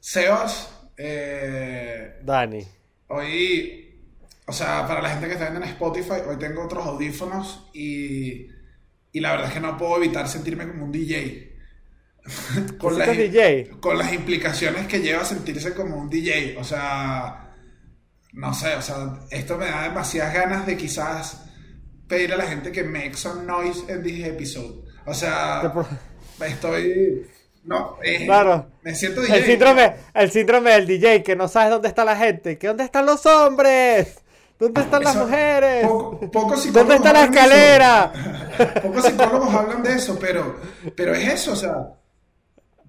Sebas, eh, Dani. hoy, o sea, para la gente que está viendo en Spotify, hoy tengo otros audífonos y, y la verdad es que no puedo evitar sentirme como un DJ. con, ¿Tú las, DJ? con las implicaciones que lleva sentirse como un DJ. O sea, no sé, o sea, esto me da demasiadas ganas de quizás pedirle a la gente que make some noise en this episode. O sea, estoy... No, eh, Claro. me siento DJ. El síndrome, el síndrome del DJ, que no sabes dónde está la gente, que dónde están los hombres, dónde están las mujeres, poco- pocos dónde psicólogos está la escalera. Pocos psicólogos hablan de eso, pero, pero es eso, o sea,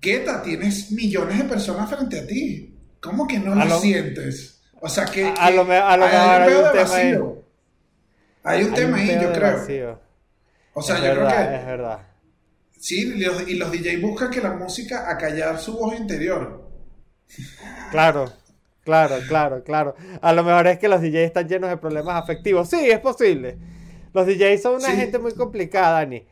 Guetta, tienes millones de personas frente a ti. ¿Cómo que no lo, lo- sientes? O sea, que, A- lo a lo hay, mejor hay pedo un de tema ahí. vacío. Hay un Hay tema un ahí, yo creo. vacío. O sea, es yo verdad, creo que es verdad. Sí, y los, y los DJ buscan que la música acallar su voz interior. Claro, claro, claro, claro. A lo mejor es que los DJs están llenos de problemas afectivos. Sí, es posible. Los DJs son una Sí. gente muy complicada, Dani.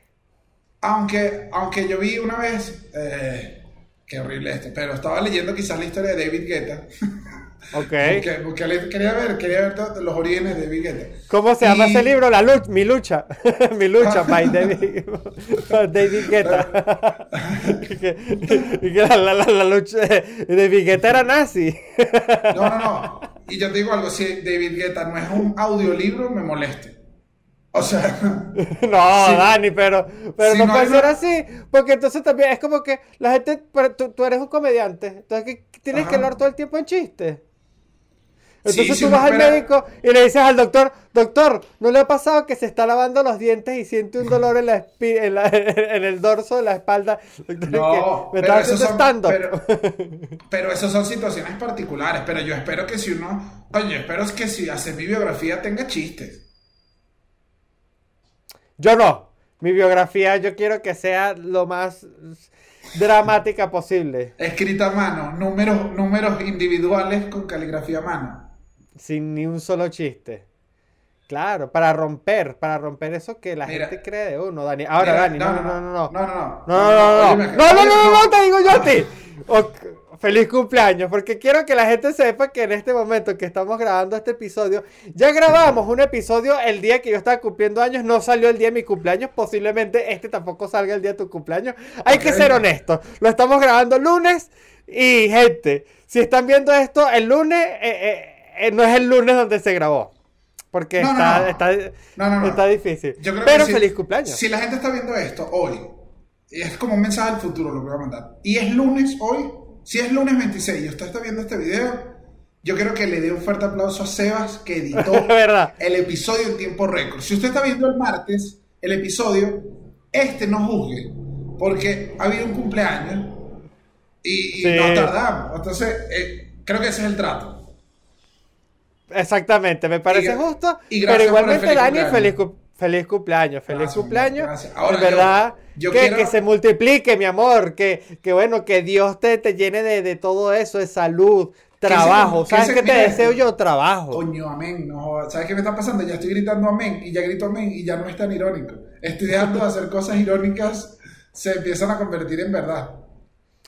Aunque, aunque yo vi una vez, eh, qué horrible esto, pero estaba leyendo quizás la historia de David Guetta. Ok. Porque, porque quería ver, quería ver todos los orígenes de David Guetta. ¿Cómo se llama Y- ese libro? La lucha, mi lucha. mi lucha, by David, David Guetta. y que, y que la, la- la- la lucha. David Guetta era nazi. No, no, no. Y yo te digo algo, si David Guetta no es un audiolibro, me moleste. O sea, No, Sí. Dani, pero, pero Sí, no, no puede ser así. Porque entonces también es como que la gente. pero tú, tú eres un comediante. Entonces tienes Ajá. que hablar todo el tiempo en chistes. Sí, Entonces tú vas al médico y le dices al doctor, doctor, ¿no le ha pasado que se está lavando los dientes y siente un dolor en, la espi- en, la- en el dorso de la espalda? Doctor, no, me pero está esos, son, pero, pero esos son situaciones particulares. Pero yo espero que si uno, coño, espero que si hace mi biografía tenga chistes. Yo no. Mi biografía yo quiero que sea lo más dramática posible. Escrita a mano, números, números individuales con caligrafía a mano. Sin ni un solo chiste. Claro, para romper, para romper eso que la Mira. gente cree de uno, Dani. Ahora, Mira, Dani, no, no, no, no. no, no, no, No, no, no, no. No, no, no, no, no, te digo yo a ti. Feliz cumpleaños, porque quiero que la gente sepa que en este momento que estamos grabando este episodio, ya grabamos un episodio el día que yo estaba cumpliendo años, no salió el día de mi cumpleaños, posiblemente este tampoco salga el día de tu cumpleaños. Hay que ser honestos, lo estamos grabando lunes y gente, si están viendo esto el lunes, eh, eh, eh, no es el lunes donde se grabó, porque No, está, no. está, No, no, no. está difícil. Yo creo Pero que si- feliz cumpleaños. Si la gente está viendo esto hoy, es como un mensaje del futuro lo que voy a mandar. Y es lunes hoy, si es lunes 26 y usted está viendo este video, yo quiero que le dé un fuerte aplauso a Sebas que editó el episodio en tiempo récord. Si usted está viendo el martes el episodio, este no juzgue, porque ha habido un cumpleaños y, y Sí. nos tardamos. Entonces, eh, creo que ese es el trato. Exactamente, me parece Y justo. y pero igualmente, Dani, feliz, cu- feliz cumpleaños, feliz Gracias, cumpleaños. gracias. Ahora, en verdad, yo- yo que, quiero- que se multiplique, mi amor. Que, que bueno, que Dios te, te llene de, de todo eso, de salud, trabajo. ¿Sabes se- qué te deseo yo? Trabajo. Coño, amén. No. ¿Sabes qué me está pasando? Ya estoy gritando amén y ya grito amén y ya no es tan irónico. Estoy dejando de hacer cosas irónicas, se empiezan a convertir en verdad.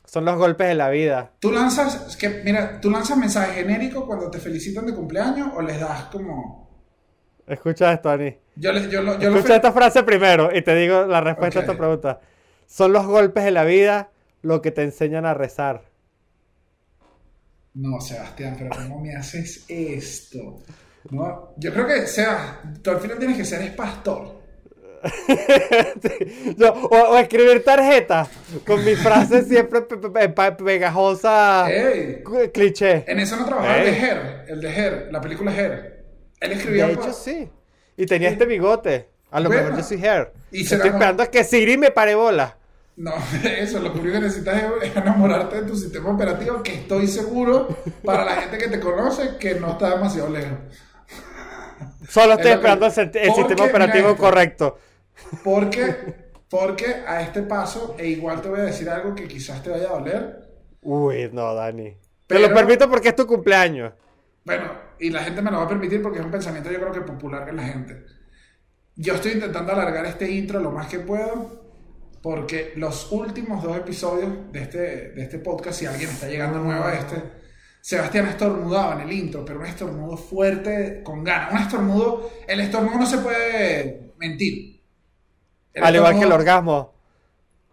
Son los golpes de la vida. Tú lanzas, es que, mira, tú lanzas mensajes genéricos cuando te felicitan de cumpleaños o les das como. Escucha esto, Dani. Yo, le- yo, lo- yo lo Escucha fel- esta frase primero y te digo la respuesta a esta pregunta. Son los golpes de la vida lo que te enseñan a rezar. No, Sebastián, pero ¿cómo me haces esto? No, yo creo que, Sebas, tú al final tienes que ser es pastor. Yo- o, o escribir tarjetas con mi frase siempre pe- pe- pe- pegajosa, cliché. En eso no trabajaba el de. Her, el de Her, la película Her. Él De escribía. hecho, pa- sí. Y tenía este bigote. A lo Bueno. mejor yo soy hair. Y Estoy como- esperando a que Siri me pare bola. No, eso, lo único que necesitas es enamorarte de tu sistema operativo, que estoy seguro, para la gente que te conoce, que no está demasiado lejos. Solo Es estoy esperando el, que- sistema operativo correcto. Porque, porque a este paso, e igual te voy a decir algo que quizás te vaya a doler. Uy, no, Dani. Te Pero- lo permito porque es tu cumpleaños. Bueno, y la gente me lo va a permitir porque es un pensamiento yo creo que popular en la gente. Yo estoy intentando alargar este intro lo más que puedo porque los últimos dos episodios de este, de este podcast, si alguien está llegando nuevo a este, Sebastián estornudaba en el intro, pero un estornudo fuerte, con ganas. Un estornudo, el estornudo no se puede mentir. Al igual que el estornudo- orgasmo.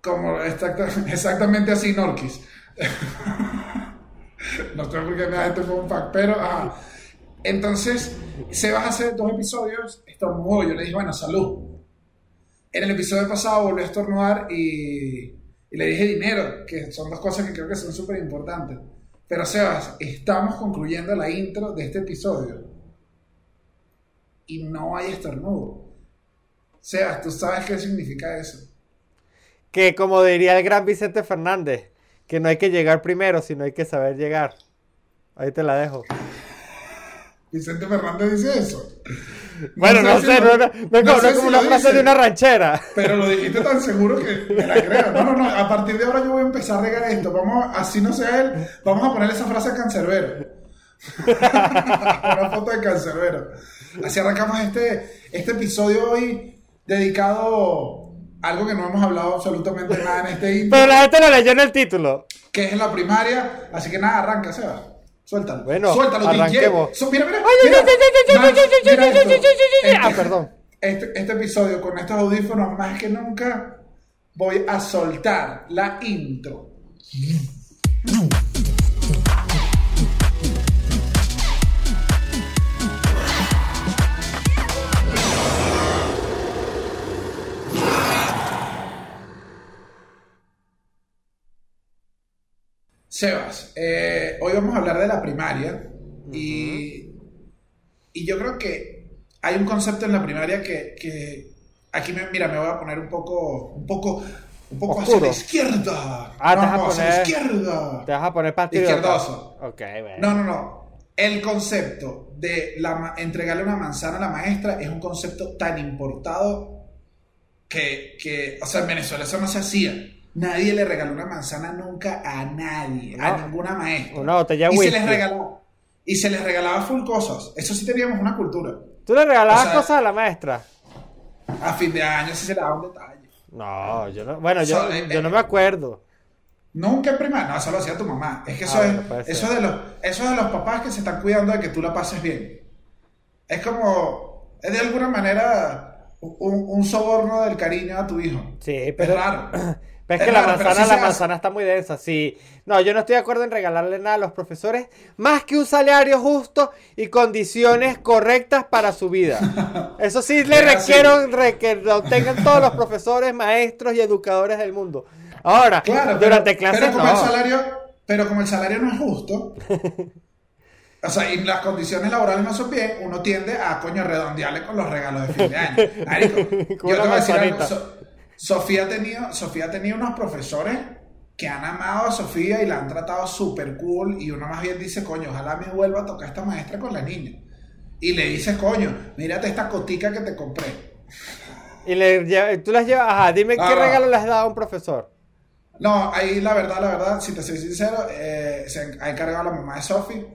Como exacta- exactamente así, Norquis. no sé por qué la gente fue un pack, pero ajá. Entonces, Sebas hace dos episodios, estornudó. Yo le dije, bueno, salud. En el episodio pasado volvió a estornudar y, y le dije dinero, que son dos cosas que creo que son súper importantes. Pero Sebas, estamos concluyendo la intro de este episodio y no hay estornudo. Sebas, ¿tú sabes qué significa eso? Que como diría el gran Vicente Fernández, que no hay que llegar primero, sino hay que saber llegar. Ahí te la dejo. Vicente Fernández dice eso. Bueno, no, si sé, lo- no, no, no, sé es como si una frase dice, de una ranchera. Pero lo dijiste tan seguro que me la creo. No, no, no. A partir de ahora yo voy a empezar a regar esto. Vamos, así no sea él, vamos a poner esa frase a Cancerbero. una foto de Cancerbero. Así arrancamos este, este episodio hoy dedicado a algo que no hemos hablado absolutamente nada en este intro, Pero la gente lo leyó en el título. que es la primaria. Así que nada, arranca, Seba. Suéltalo. Bueno, Suéltalo, arranquemos. Su- mira, mira. Ah, perdón. Este, este episodio con estos audífonos, más que nunca, voy a soltar la intro. Sebas, eh, hoy vamos a hablar de la primaria y, y yo creo que hay un concepto en la primaria que, que aquí me, mira, me voy a poner un poco, un poco, un poco hacia la izquierda. Ah, te no, vas a no, hacia la poner- izquierda. Te vas a poner patriota. Izquierdoso. Ok, bueno. No, no, no. El concepto de la, entregarle una manzana a la maestra es un concepto tan importado que, que, o sea, en Venezuela eso no se hacía. Nadie le regaló una manzana nunca a nadie, a ninguna maestra. Una botella y se les regalaba. Y se les regalaba full cosas. Eso sí teníamos una cultura. ¿Tú le regalabas O sea- cosas a la maestra? A fin de año sí se le daba un detalle. No, yo no. Bueno, yo, So, eh, yo no me acuerdo. Nunca en primaria, no, eso lo hacía tu mamá. Es que eso, Ah, puede es, eso, de los, eso de los papás que se están cuidando de que tú la pases bien. Es como, es de alguna manera un, un soborno del cariño a tu hijo. Sí, pero. es raro. Pero es que la manzana, sí la hace. manzana está muy densa, sí. No, yo no estoy de acuerdo en regalarle nada a los profesores, más que un salario justo y condiciones correctas para su vida. Eso sí le requiero re- que lo tengan todos los profesores, maestros y educadores del mundo. Ahora, Claro, durante pero, clases pero como no. el salario, pero como el salario no es justo, o sea, y las condiciones laborales no son bien, uno tiende a coño redondearle con los regalos de fin de año. Marico, yo te voy a decir algo. So- Sofía ha tenido, Sofía ha tenido unos profesores que han amado a Sofía y la han tratado súper cool y uno más bien dice, coño, ojalá me vuelva a tocar esta maestra con la niña. Y le dices, coño, mírate esta cotica que te compré. Y le tú las llevas, ajá, dime qué no. regalo le has dado a un profesor. No, ahí la verdad, la verdad, si te soy sincero, eh, se ha encargado la mamá de Sofi.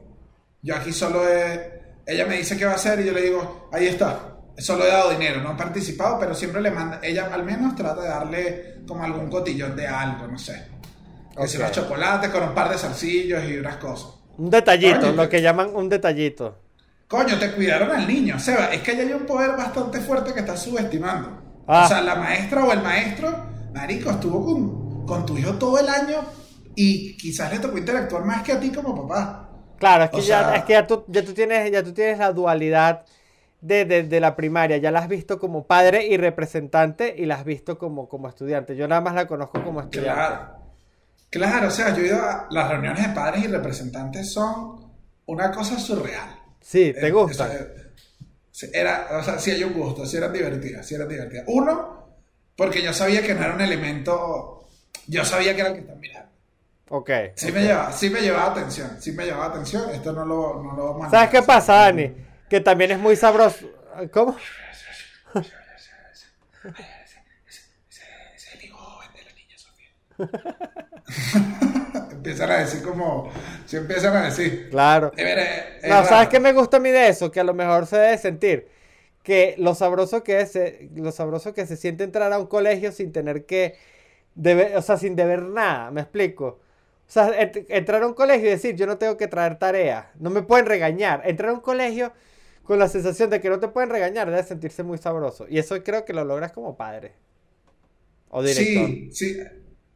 Yo aquí solo he... Ella me dice qué va a hacer y yo le digo, ahí está. Solo he dado dinero, no he participado, pero siempre le manda... Ella al menos trata de darle como algún cotillón de algo, no sé. Que si Ok. unos chocolates con un par de zarcillos y unas cosas. Un detallito, Oye, lo te- que llaman un detallito. Coño, te cuidaron al niño. Seba, es que ella hay un poder bastante fuerte que estás subestimando. Ah. O sea, la maestra o el maestro, marico, estuvo con, con tu hijo todo el año y quizás le tocó interactuar más que a ti como papá. Claro, es que, O ya, sea- es que ya, tú, ya, tú tienes, ya tú tienes la dualidad de, de- de la primaria. Ya la has visto como padre y representante y la has visto como, como estudiante. Yo nada más la conozco como estudiante. Claro. Claro, o sea, yo he ido a las reuniones de padres y representantes son una cosa surreal. Sí, te Eh, gusta. eh, Era, o sea, sí hay un gusto, sí eran divertidas, sí eran divertidas. Uno, porque yo sabía que no era un elemento, yo sabía que era el que están mirando. Ok. Sí me llevaba, sí me llevaba atención, sí me llevaba atención, esto no lo, no lo ¿Sabes qué pasa, Dani? Que también es muy sabroso. ¿Cómo? Ese de la niña Sofía. empiezan a decir como, sí empiezan a decir. Claro. Es No, ¿sabes qué me gusta a mí de eso? Que a lo mejor se debe sentir que lo sabroso que es, eh, lo sabroso que se siente entrar a un colegio sin tener que debe- o sea, sin deber nada, ¿me explico? O sea, ent- entrar a un colegio y decir, yo no tengo que traer tareas, no me pueden regañar. Entrar a un colegio con la sensación de que no te pueden regañar debe sentirse muy sabroso. Y eso creo que lo logras como padre. O director. Sí, sí.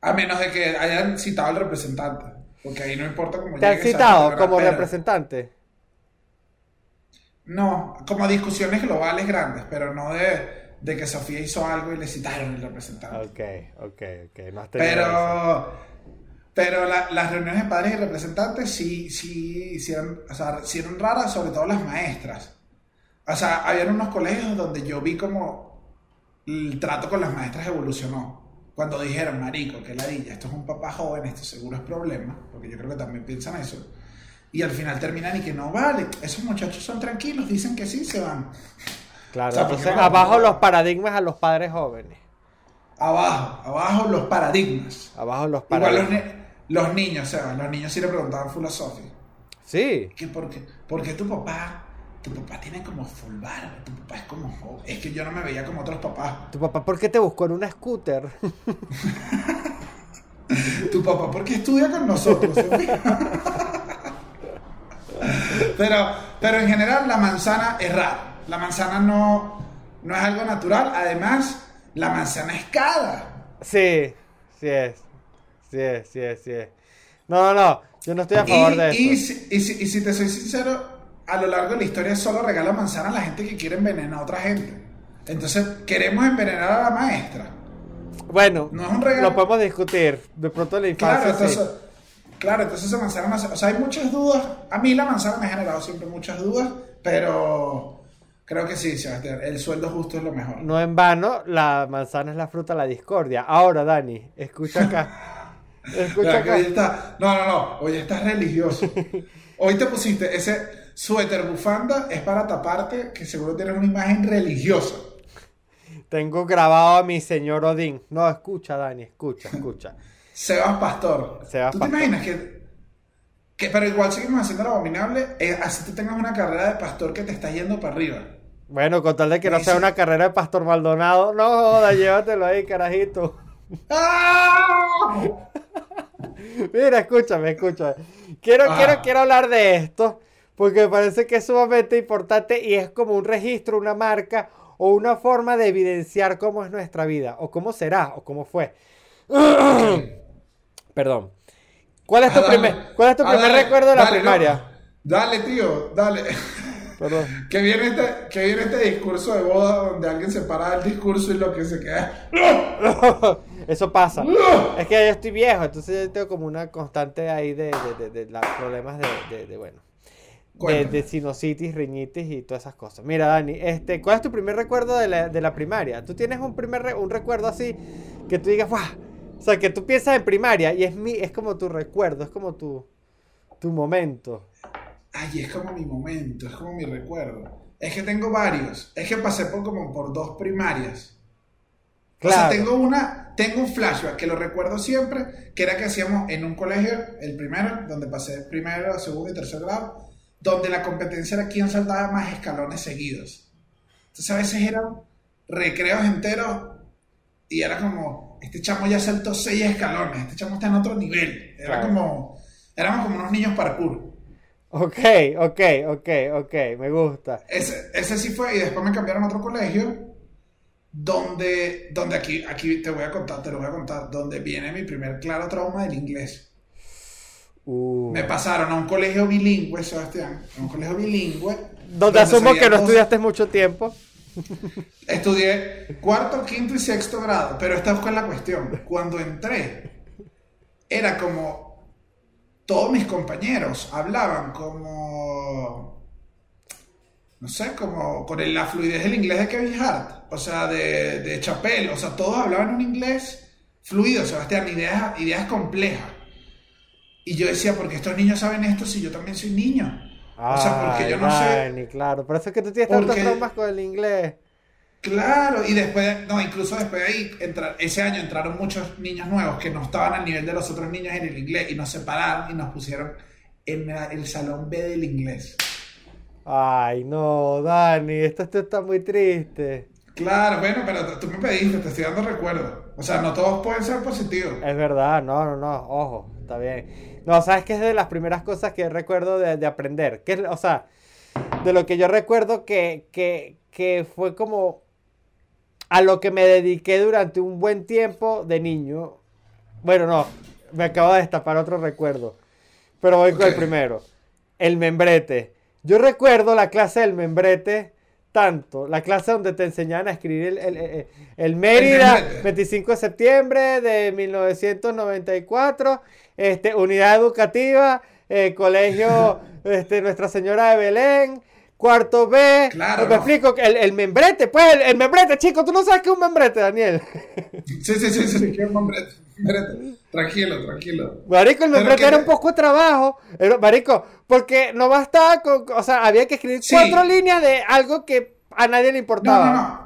A menos de que hayan citado al representante. Porque ahí no importa cómo ¿Te han citado como representante? No, como discusiones globales grandes, pero no de, de que Sofía hizo algo y le citaron el representante. Ok, ok, ok. No has eso. Pero, pero la- las reuniones de padres y representantes sí, sí, sí eran, o sea, sí eran raras, sobre todo las maestras. O sea, había unos colegios donde yo vi como el trato con las maestras evolucionó. Cuando dijeron, marico, que ladilla, esto es un papá joven, esto seguro es problema, porque yo creo que también piensan eso. Y al final terminan y que no vale, esos muchachos son tranquilos, dicen que sí, se van. Claro, o sea, entonces abajo los paradigmas a los padres jóvenes. Abajo, abajo los paradigmas. Abajo los Igual los, paradigmas. ni- los niños, Seba, los niños sí le preguntaban full a Sophie. Sí. que porque, porque tu papá, tu papá tiene como full barba, tu papá es como joven. Es que yo no me veía como otros papás. ¿Tu papá por qué te buscó en una scooter? Tu papá, ¿por qué estudia con nosotros? Pero, pero en general la manzana es rara. La manzana no, no es algo natural. Además, la manzana es cara. Sí, sí es. Sí es, sí es, sí es. No, no, no. Yo no estoy a favor Y, de eso. y si, y si- y si te soy sincero, a lo largo de la historia solo regala manzana a la gente que quiere envenenar a otra gente. Entonces, queremos envenenar a la maestra. Bueno, No es un regalo. lo podemos discutir. De pronto la Claro, infancia sí. claro, entonces esa manzana, sé, o sea, hay muchas dudas. A mí la manzana me ha generado siempre muchas dudas, pero creo que sí, Sebastián, el sueldo justo es lo mejor. No en vano, la manzana es la fruta de la discordia. Ahora, Dani, escucha acá. Escucha hoy acá. está, no, no, no, hoy estás religioso. Hoy te pusiste ese suéter bufanda, es para taparte, que seguro tienes una imagen religiosa. Tengo grabado a mi señor Odín. No, escucha, Dani, escucha, escucha. Sebas Pastor. Sebas ¿Tú Pastor. te imaginas que, que, pero igual seguimos haciendo lo abominable, eh, así tú tengas una carrera de pastor que te está yendo para arriba? Bueno, con tal de que no sea una carrera de Pastor Maldonado. No joda, llévatelo ahí, carajito. ¡Ah! Mira, escúchame, escúchame. Quiero, Ah. quiero, quiero hablar de esto porque me parece que es sumamente importante y es como un registro, una marca o una forma de evidenciar cómo es nuestra vida o cómo será o cómo fue. Perdón. ¿Cuál es tu primer, cuál es tu primer dale, recuerdo de la dale, primaria? no. Dale, tío, dale. Perdón. Que viene, este, que viene este discurso de boda donde alguien se para el discurso y lo que se queda. Eso pasa. Es que yo estoy viejo, entonces yo tengo como una constante ahí de, de, de- de la- problemas de, bueno, de, de sinusitis, riñitis y todas esas cosas. Mira, Dani, este, ¿cuál es tu primer recuerdo de la, de la primaria? ¿Tú tienes un primer re- un recuerdo así que tú digas, ¡guau! O sea, que tú piensas en primaria y es mi, es como tu recuerdo, es como tu, tu momento. Ay, es como mi momento, es como mi recuerdo. Es que tengo varios. Es que pasé por como por dos primarias. O sea, Claro. tengo una, tengo un flashback que lo recuerdo siempre, que era que hacíamos en un colegio, el primero, donde pasé primero, segundo y tercer grado, donde la competencia era quién saltaba más escalones seguidos. Entonces a veces eran recreos enteros y era como, este chamo ya saltó seis escalones, este chamo está en otro nivel. Era Claro. como, éramos como unos niños parkour. Ok, ok, ok, ok, me gusta. Ese, ese sí fue, y después me cambiaron a otro colegio, donde, donde aquí, aquí te voy a contar, te lo voy a contar, donde viene mi primer claro trauma del inglés. Uh, Me pasaron a un colegio bilingüe, Sebastián, a un colegio bilingüe. donde asumo que no estudiaste mucho tiempo. Estudié cuarto, quinto y sexto grado, pero esta fue la cuestión. Cuando entré, era como todos mis compañeros hablaban como, no sé, como con el- la fluidez del inglés de Kevin Hart, o sea, de, de Chappelle, o sea, todos hablaban un inglés fluido, Sebastián, ideas, ideas complejas. Y yo decía, ¿por qué estos niños saben esto si yo también soy niño? O sea, porque yo no sé... Dani, claro. Por eso es que tú tienes tantos Porque- traumas con el inglés. Claro, y después, no, incluso después de ahí, ese año entraron muchos niños nuevos que no estaban al nivel de los otros niños en el inglés y nos separaron y nos pusieron en la- el salón B del inglés. Ay, no, Dani, esto, esto está muy triste. Claro, bueno, pero tú me pediste, te estoy dando recuerdos. O sea, no todos pueden ser positivos. Es verdad, no, no, no, ojo, está bien. No, sabes que es de las primeras cosas que recuerdo de, aprender. Que, o sea, de lo que yo recuerdo que, que, que fue como a lo que me dediqué durante un buen tiempo de niño. Bueno, no, me acabo de destapar otro recuerdo. Pero voy con el primero. El membrete. Yo recuerdo la clase del membrete tanto. La clase donde te enseñaban a escribir el, el, Mérida, 25 de septiembre de 1994, este, unidad educativa, eh, colegio este, Nuestra Señora de Belén, cuarto B. Claro. Me explico, el, el membrete, pues, el, membrete, chico, tú no sabes qué es un membrete, Daniel. Sí, sí, sí, sí, qué es un membrete. Tranquilo, tranquilo. Marico, el membrete era un poco de trabajo. marico, porque no bastaba con. O sea, había que escribir cuatro líneas de algo que a nadie le importaba. No, no, no.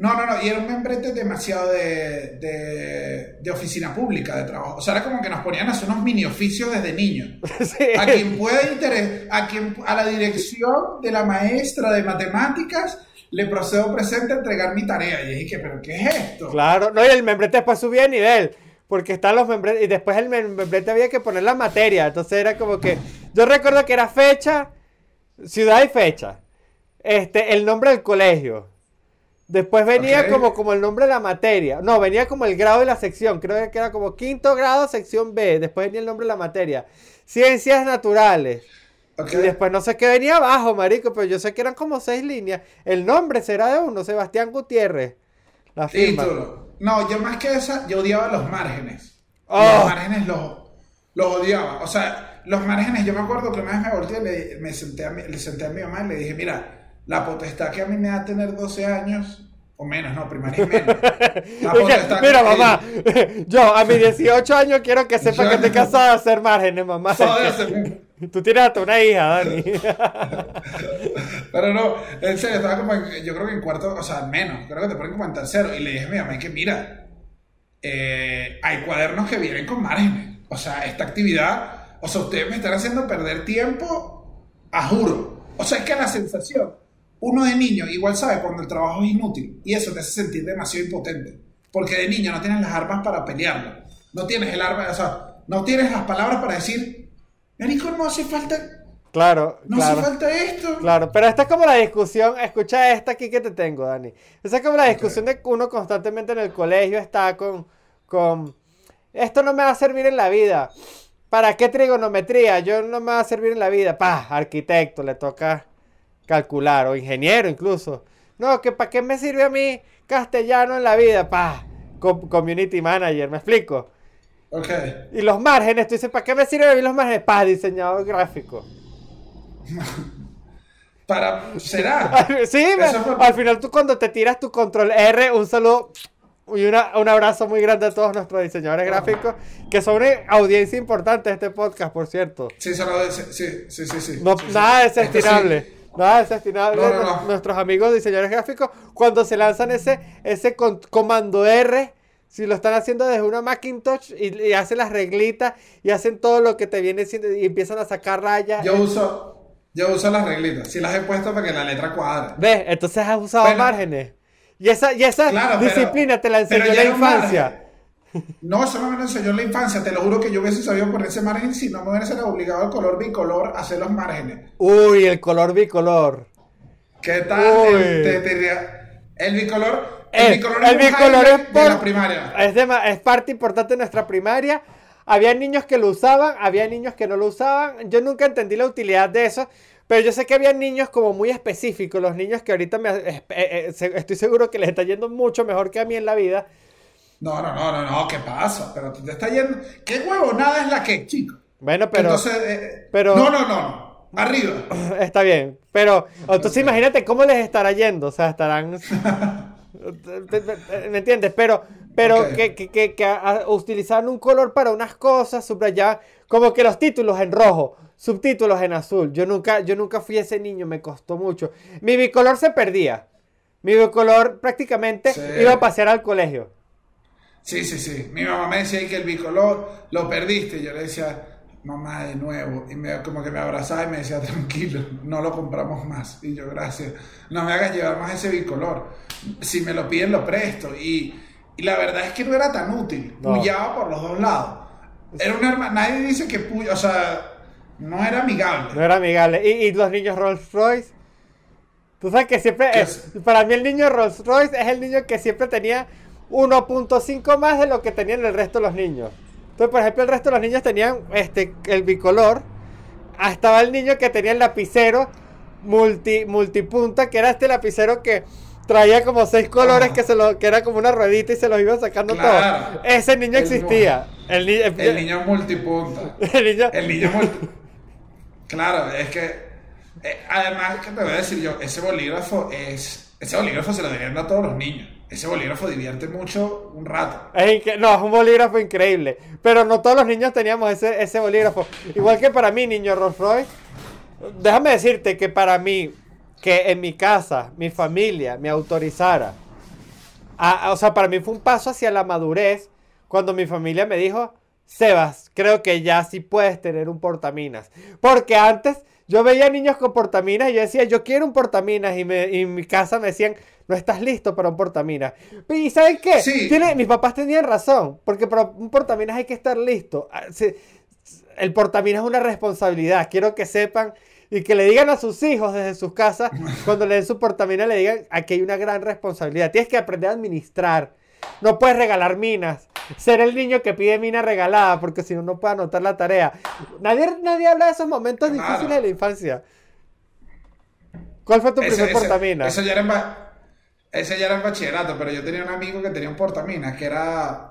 No, no, no, y era un membrete demasiado de, de, de, oficina pública de trabajo. O sea, era como que nos ponían a hacer unos mini oficios desde niños. A quien pueda interés, a quien, a la dirección de la maestra de matemáticas, le procedo presente a entregar mi tarea. Y dije, ¿pero qué es esto? Claro, no, y el membrete después subía de nivel. Porque están los membretes, y después el membrete había que poner la materia. Entonces era como que, yo recuerdo que era fecha, ciudad y fecha. Este, el nombre del colegio. Después venía como, como el nombre de la materia. No, venía como el grado de la sección. Creo que era como quinto grado, sección B. Después venía el nombre de la materia. Ciencias naturales. Y después no sé qué venía abajo, marico, pero yo sé que eran como seis líneas. El nombre será de uno, Sebastián Gutiérrez. La firma. No, yo más que esa, yo odiaba los márgenes. Oh. Los márgenes los, los odiaba. O sea, los márgenes, yo me acuerdo que una vez me volteé, le, me senté a le senté a mi mamá y le dije, mira, la potestad que a mí me da tener 12 años, o menos, no, primaria y menos. Mira, mamá, yo a mis 18 años quiero que sepa que estoy casada a hacer márgenes, mamá. Tú tienes hasta una hija, Dani. Pero no, en serio, estaba como, yo creo que en cuarto, o sea, menos, creo que te ponen como en tercero. Y le dije a mi mamá que mira, eh, hay cuadernos que vienen con márgenes. O sea, esta actividad, o sea, ustedes me están haciendo perder tiempo, a juro. O sea, es que la sensación, uno de niño igual sabe cuando el trabajo es inútil y eso te hace sentir demasiado impotente. Porque de niño no tienes las armas para pelearlo. No tienes el arma, o sea, no tienes las palabras para decir, Marico, no hace falta. Claro, no hace falta esto. Claro, pero esta es como la discusión. Escucha esta aquí que te tengo, Dani. Esa es como la discusión de que uno constantemente en el colegio está con, con. Esto no me va a servir en la vida. ¿Para qué trigonometría? Yo no me va a servir en la vida. Pa, arquitecto, le toca calcular, o ingeniero incluso. No, que para qué me sirve a mí castellano en la vida. Pa, community manager, ¿me explico? Y los márgenes, tú dices, ¿para qué me sirven los márgenes? Para diseñador gráfico. Para, será. sí, al final tú cuando te tiras tu control R, un saludo y una, un abrazo muy grande a todos nuestros diseñadores gráficos, que son una audiencia importante de este podcast, por cierto. Sí, sí, sí, sí, sí, Nada desestimable. Nada desestimable. Nuestros amigos diseñadores gráficos, cuando se lanzan ese, ese comando R si lo están haciendo desde una Macintosh y, hacen las reglitas y hacen todo lo que te viene siendo y empiezan a sacar rayas. Yo uso, yo uso las reglitas. Si las he puesto para que la letra cuadre. ¿Ves? Entonces has usado márgenes. Y esa, y esa disciplina te la enseñó en la infancia. No, eso no me lo enseñó en la infancia. Te lo juro que yo hubiese sabido poner ese margen si no me hubiese obligado al color bicolor a hacer los márgenes. Uy, el color bicolor. ¿Qué tal? El bicolor el, bicolor, es, de la primaria. Es, parte importante de nuestra primaria. Había niños que lo usaban, había niños que no lo usaban. Yo nunca entendí la utilidad de eso. Pero yo sé que había niños como muy específicos, los niños que ahorita me, eh, eh, estoy seguro que les está yendo mucho mejor que a mí en la vida. No, no, no, no, no, ¿qué pasa? Pero te está yendo. ¿Qué huevo? Nada es la que, chico. Bueno, pero. Entonces, eh, pero... No, no, no. Arriba. Está bien. Pero, entonces imagínate cómo les estará yendo. O sea, estarán. ¿Me entiendes? Pero, pero que, que, que, utilizar un color para unas cosas, subrayar, como que los títulos en rojo, subtítulos en azul. Yo nunca, yo nunca fui ese niño, me costó mucho. Mi bicolor se perdía. Mi bicolor prácticamente iba a pasear al colegio. Sí, sí, sí. Mi mamá me decía que el bicolor lo perdiste. Yo le decía, mamá de nuevo. Y me, como que me abrazaba y me decía, tranquilo, no lo compramos más. Y yo, gracias. No me hagas llevar más ese bicolor. Si me lo piden, lo presto. Y, y la verdad es que no era tan útil. No. Puyaba por los dos lados. Era un arma, nadie dice que puya, o sea, no era amigable. No era amigable. Y, y los niños Rolls Royce. Tú sabes que siempre. ¿Qué es- para mí, el niño Rolls Royce es el niño que siempre tenía 1.5 más de lo que tenían el resto de los niños. Entonces, por ejemplo, el resto de los niños tenían este, el bicolor. Ah, Estaba el niño que tenía el lapicero multi, multipunta, que era este lapicero que traía como seis colores, que, se lo, que era como una ruedita y se los iba sacando Claro. todos. Ese niño El existía. El, ni- El niño multipunta. el niño- El niño multi... Claro, es que... eh, además, que te voy a decir yo, ese bolígrafo es... Ese bolígrafo se lo deberían dar a todos los niños. Ese bolígrafo divierte mucho un rato. Es no, es un bolígrafo increíble. Pero no todos los niños teníamos ese, ese bolígrafo. Igual que para mí, niño Rolls Royce. Déjame decirte que para mí, que en mi casa, mi familia me autorizara. a- a- o sea, para mí fue un paso hacia la madurez cuando mi familia me dijo, Sebas, creo que ya sí puedes tener un portaminas. Porque antes yo veía niños con portaminas y yo decía, yo quiero un portaminas. Y, me, y en mi casa me decían, no estás listo para un portaminas. ¿Y saben qué? Sí. Tiene- mis papás tenían razón. Porque para un portaminas hay que estar listo. Ah, El portaminas es una responsabilidad. Quiero que sepan y que le digan a sus hijos desde sus casas, cuando le den su portamina, le digan, aquí hay una gran responsabilidad. Tienes que aprender a administrar. No puedes regalar minas. Ser el niño que pide mina regalada, porque si no, no puede anotar la tarea. Nadie, nadie habla de esos momentos Claro. difíciles de la infancia. ¿Cuál fue tu Ese, primer ese- portamina? eso ya era ba- ese ya era en bachillerato, pero yo tenía un amigo que tenía un portaminas que era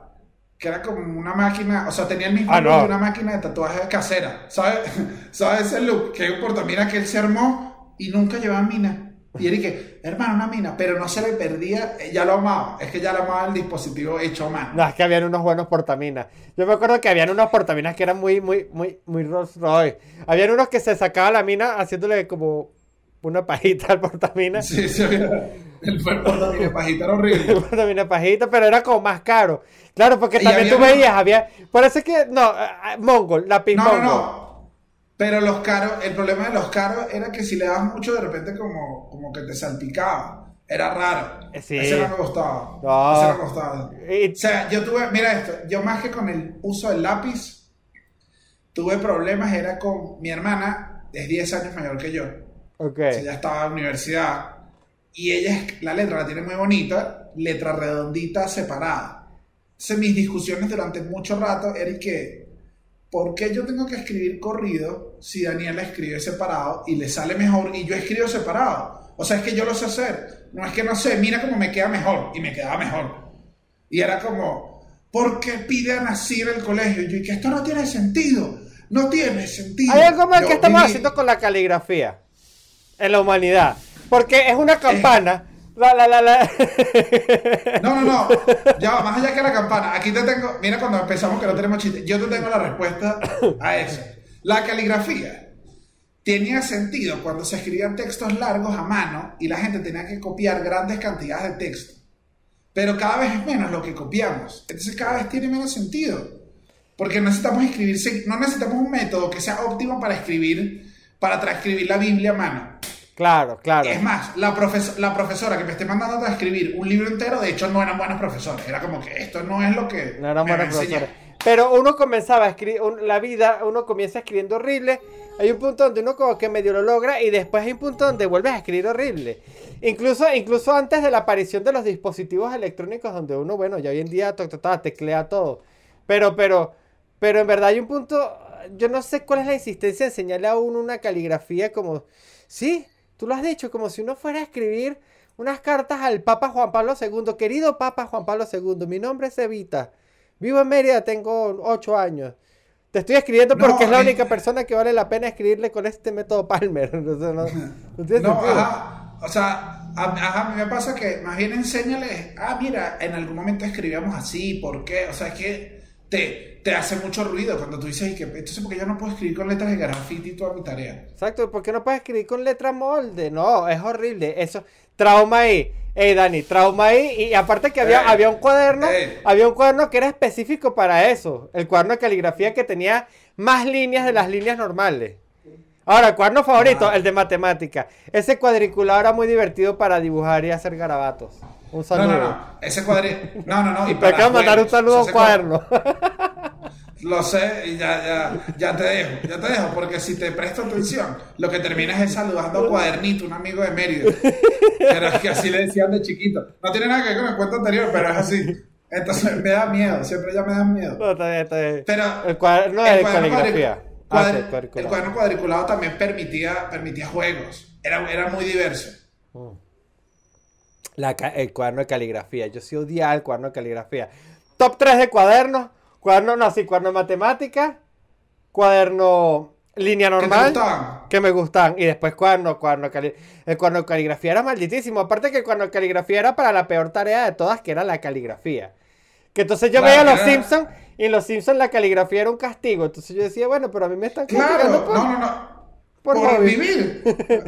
que era como una máquina, o sea, tenía el mismo Ah, no. de una máquina de tatuajes casera. ¿Sabes? ¿Sabes ese look? Que es un portaminas que él se armó y nunca llevaba mina. Y él que, hermano, una mina, pero no se le perdía, eh, ya lo amaba. Es que ya lo amaba el dispositivo hecho a mano. No, es que habían unos buenos portaminas. Yo me acuerdo que habían unos portaminas que eran muy, muy, muy, muy Rolls Royce. Habían unos que se sacaba la mina haciéndole como una pajita al portamina. Sí, sí, el portaminas pajita era horrible. El portamina pajita, pero era como más caro. Claro, porque Y también había tú unos- veías, había. Parece que. No, ah, Mongol, lápiz No, no, Mongol. no. Pero los caros, el problema de los caros era que si le dabas mucho, de repente como, como que te salpicaba. Era raro. Sí. Ese no me gustaba. No. Ese no me gustaba. O sea, yo tuve, mira esto, yo más que con el uso del lápiz, tuve problemas, era con mi hermana, es 10 años mayor que yo. Ok. O sea, estaba en la universidad y ella, es- la letra la tiene muy bonita, letra redondita separada. Entonces mis discusiones durante mucho rato eran que, ¿por qué yo tengo que escribir corrido si Daniela escribe separado y le sale mejor y yo escribo separado? O sea, es que yo lo sé hacer. No es que no sé, mira cómo me queda mejor y me quedaba mejor. Y era como, ¿por qué piden así en el colegio? Y yo, y que esto no tiene sentido. No tiene sentido. Hay algo Yo que estamos haciendo con la caligrafía en la humanidad. Porque es una campana. La, la, la, la. No, no, no. Ya, va, más allá que la campana. Aquí te tengo. Mira, cuando empezamos que no tenemos chiste. Yo te tengo la respuesta a eso. La caligrafía tenía sentido cuando se escribían textos largos a mano y la gente tenía que copiar grandes cantidades de texto. Pero cada vez es menos lo que copiamos. Entonces cada vez tiene menos sentido. Porque necesitamos escribir, no necesitamos un método que sea óptimo para escribir, para transcribir la Biblia a mano. Claro, claro. Es más, la, profes- la profesora que me esté mandando a transcribir un libro entero, de hecho, no eran buenos profesores. Era como que esto no es lo que. No eran buenos profesores. Pero uno comenzaba a escribir, la vida, uno comienza escribiendo horrible. Hay un punto donde uno como que medio lo logra y después hay un punto donde vuelves a escribir horrible. Incluso, incluso antes de la aparición de los dispositivos electrónicos donde uno, bueno, ya hoy en día teclea todo. Pero, pero, pero en verdad hay un punto, yo no sé cuál es la insistencia de enseñarle a uno una caligrafía como, sí, tú lo has dicho, como si uno fuera a escribir unas cartas al Papa Juan Pablo II. Querido Papa Juan Pablo II, mi nombre es Evita. Vivo en Mérida, tengo 8 años. Te estoy escribiendo No, porque es la mí- única persona que vale la pena escribirle con este método Palmer. O sea, no, ajá. O sea, a, ajá, a mí me pasa que más bien enséñales, ah, mira, en algún momento escribíamos así, ¿por qué? O sea, es que te, te hace mucho ruido cuando tú dices, "Y que, entonces, porque yo no puedo escribir con letras de graffiti toda mi tarea? Exacto, ¿por qué no puedes escribir con letra molde? No, es horrible. Eso, trauma ahí. Ey, Dani, trauma ahí. Y aparte que había, Ey, había un cuaderno, ey. había un cuaderno que era específico para eso. El cuaderno de caligrafía que tenía más líneas de las líneas normales. Ahora, el cuaderno favorito, Ah. el de matemática. Ese cuadriculado era muy divertido para dibujar y hacer garabatos. Un No, saludo. no, no. Ese cuadrito. No, no, no. Y te acabo de mandar un saludo a un cuaderno. Lo sé y ya, ya, ya te dejo, ya te dejo, porque si te presto atención, lo que terminas es saludando a Cuadernito, un amigo de Mérida. Pero es que así le decían de chiquito. No tiene nada que ver con el cuento anterior, pero es así. Entonces me da miedo, siempre ya me da miedo. No, está bien, está bien. Pero el cuaderno el de caligrafía. cuadric- Ah, el cuaderno cuadriculado también permitía, permitía juegos. Era, era muy diverso. La ca- el cuaderno de caligrafía. Yo sí odiaba el cuaderno de caligrafía. Top 3 de cuadernos. Cuaderno, no, sí, cuaderno de matemática. Cuaderno línea ¿Qué te normal. gustaban? Que me gustan. Y después cuaderno, cuaderno de cali- El cuaderno de caligrafía era malditísimo. Aparte que el cuaderno de caligrafía era para la peor tarea de todas, que era la caligrafía. Que entonces yo Claro, veía a los Simpsons y en los Simpsons la caligrafía era un castigo. Entonces yo decía, bueno, pero a mí me están Claro, castigando por- no, no, no. por Por, hobby. vivir.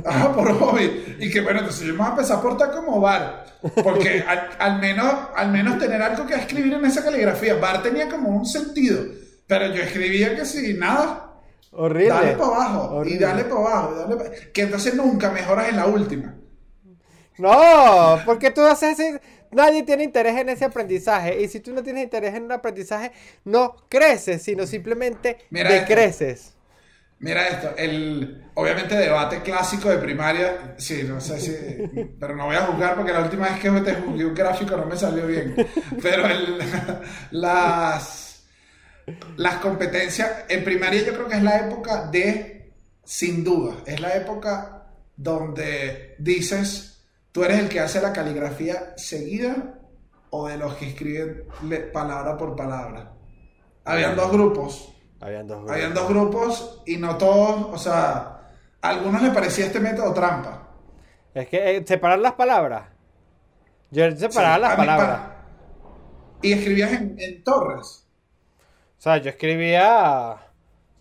Ajá, por hobby. Y que bueno, entonces yo me voy a empezar a portar como Bar. Porque al, al menos, al menos tener algo que escribir en esa caligrafía. Bar tenía como un sentido. Pero yo escribía que sí, nada. Horrible. Dale para abajo. Y dale para abajo. y dale pa- Que entonces nunca mejoras en la última. No, porque tú haces ese... Nadie tiene interés en ese aprendizaje. Y si tú no tienes interés en un aprendizaje, no creces, sino simplemente Mira decreces. Mira esto, el obviamente debate clásico de primaria, sí, no sé si, pero no voy a juzgar porque la última vez que te jugué un gráfico no me salió bien. Pero el- las, las competencias, en primaria yo creo que es la época de, sin duda, es la época donde dices, tú eres el que hace la caligrafía seguida o de los que escriben palabra por palabra. Habían dos grupos. Habían dos Habían dos grupos y no todos, o sea, a algunos les parecía este método trampa. Es que eh, separar las palabras. Yo separaba Sí, las palabras. pa- Y escribías en, en torres. O sea, yo escribía.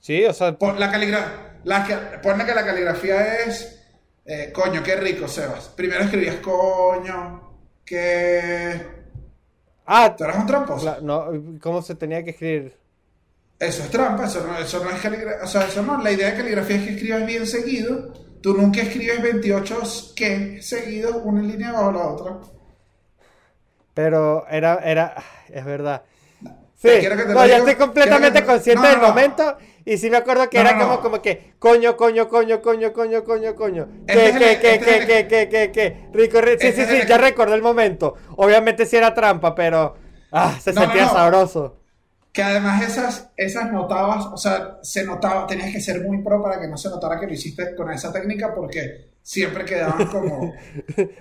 Sí, o sea. Pon la caligrafía, que la caligrafía es, eh, coño, qué rico, Sebas. Primero escribías coño, que... Ah, ¿Tú eras un tramposo? la- no, ¿cómo se tenía que escribir? Eso es trampa, eso no, eso no es caligrafía. O sea, eso no, la idea de caligrafía es que escribas bien seguido. Tú nunca escribes 28 que seguidos, una línea bajo la otra. Pero era, era, es verdad. Sí, no, diga- estoy completamente consciente del momento. Y sí me acuerdo que No, era no, como, no. como que, coño, coño, coño, coño, coño, coño, coño. Que, Este es el- que, que, este que, que, que, que, que, rico, ri- Sí, Este sí, sí, el- ya recordé el momento. Obviamente sí era trampa, pero, ah, se sentía sabroso. Que además esas, esas notabas, o sea, se notaba, tenías que ser muy pro para que no se notara que lo hiciste con esa técnica porque siempre quedaban como,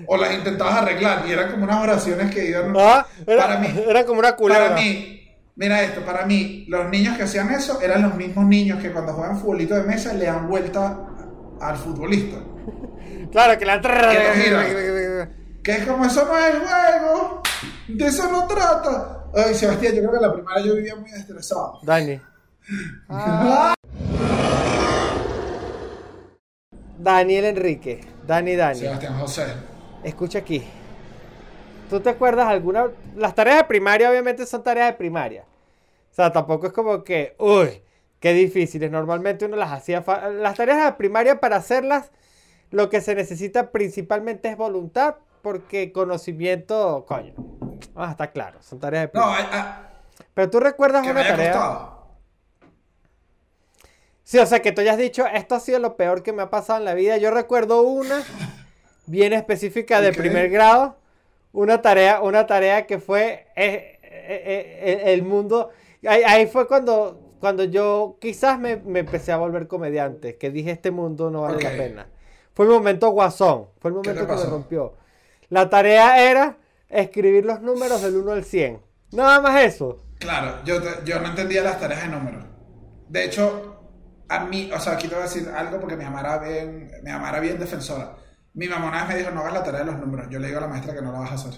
o las intentabas arreglar y eran como unas oraciones que iban... Ah, era, para mí, era como una culebra. para mí, mira esto, para mí, los niños que hacían eso eran los mismos niños que cuando juegan futbolito de mesa le dan vuelta al futbolista. Claro, que la... Que es como, eso no es el juego, de eso no trata. Ay, Sebastián, yo creo que la primera yo vivía muy estresado. Dani. Daniel Enrique. Dani Dani. Sebastián José. Escucha aquí. ¿Tú te acuerdas alguna? Las tareas de primaria obviamente son tareas de primaria. O sea, tampoco es como que, uy, qué difíciles. Normalmente uno las hacía... Las tareas de primaria para hacerlas, lo que se necesita principalmente es voluntad, porque conocimiento, coño. Ah, está claro, son tareas de primaria. ay, ah, Pero tú recuerdas que una tarea... costado. Sí, o sea, que tú hayas dicho, esto ha sido lo peor que me ha pasado en la vida. Yo recuerdo una bien específica de Ok. primer grado, una tarea, una tarea que fue eh, eh, eh, el mundo. Ahí, ahí fue cuando, cuando yo quizás me, me empecé a volver comediante, que dije, este mundo no vale la pena. Fue el momento guasón, fue el ¿Qué te momento que me rompió. La tarea era escribir los números del 1 al 100. Nada más eso. Claro, yo, yo no entendía las tareas de números. De hecho, a mí, o sea, aquí te voy a decir algo porque mi mamá era bien, mi mamá era bien defensora. Mi mamá una vez me dijo, no hagas la tarea de los números. Yo le digo a la maestra que no la vas a hacer.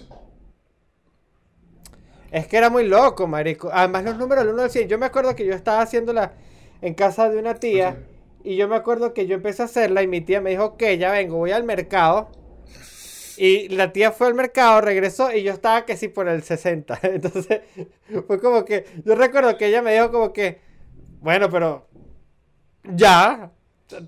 Es que era muy loco, marico. Además, los números del 1 al 100. Yo me acuerdo que yo estaba haciéndola en casa de una tía. Y yo me acuerdo que yo empecé a hacerla y mi tía me dijo, ok, ya vengo, voy al mercado. Y la tía fue al mercado, regresó y yo estaba que sí por el 60. Entonces, fue como que, yo recuerdo que ella me dijo como que, bueno, pero ya,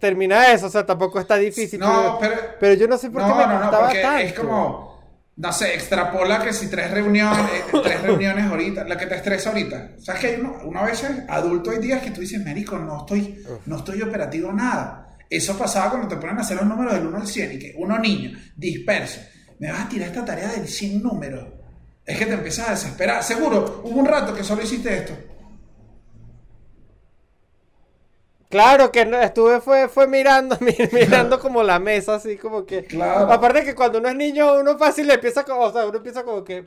termina eso, o sea, tampoco está difícil. No, pero, pero, yo no sé por qué me no, no, porque Es como, no sé, extrapola que si tres reuniones, eh, tres reuniones ahorita, la que te estresa ahorita. ¿Sabes que hay uno, una vez adulto hay días que tú dices, médico, no estoy, no estoy operativo nada. Eso pasaba cuando te ponen a hacer los números del 1 al 100 y que uno niño, disperso, me vas a tirar esta tarea del 100 números. Es que te empiezas a desesperar. Seguro, hubo un rato que solo hiciste esto. Claro que no, estuve fue, fue mirando, mirando como la mesa, así como que. Claro. Aparte que cuando uno es niño, uno fácil le empieza como, o sea, uno empieza como que.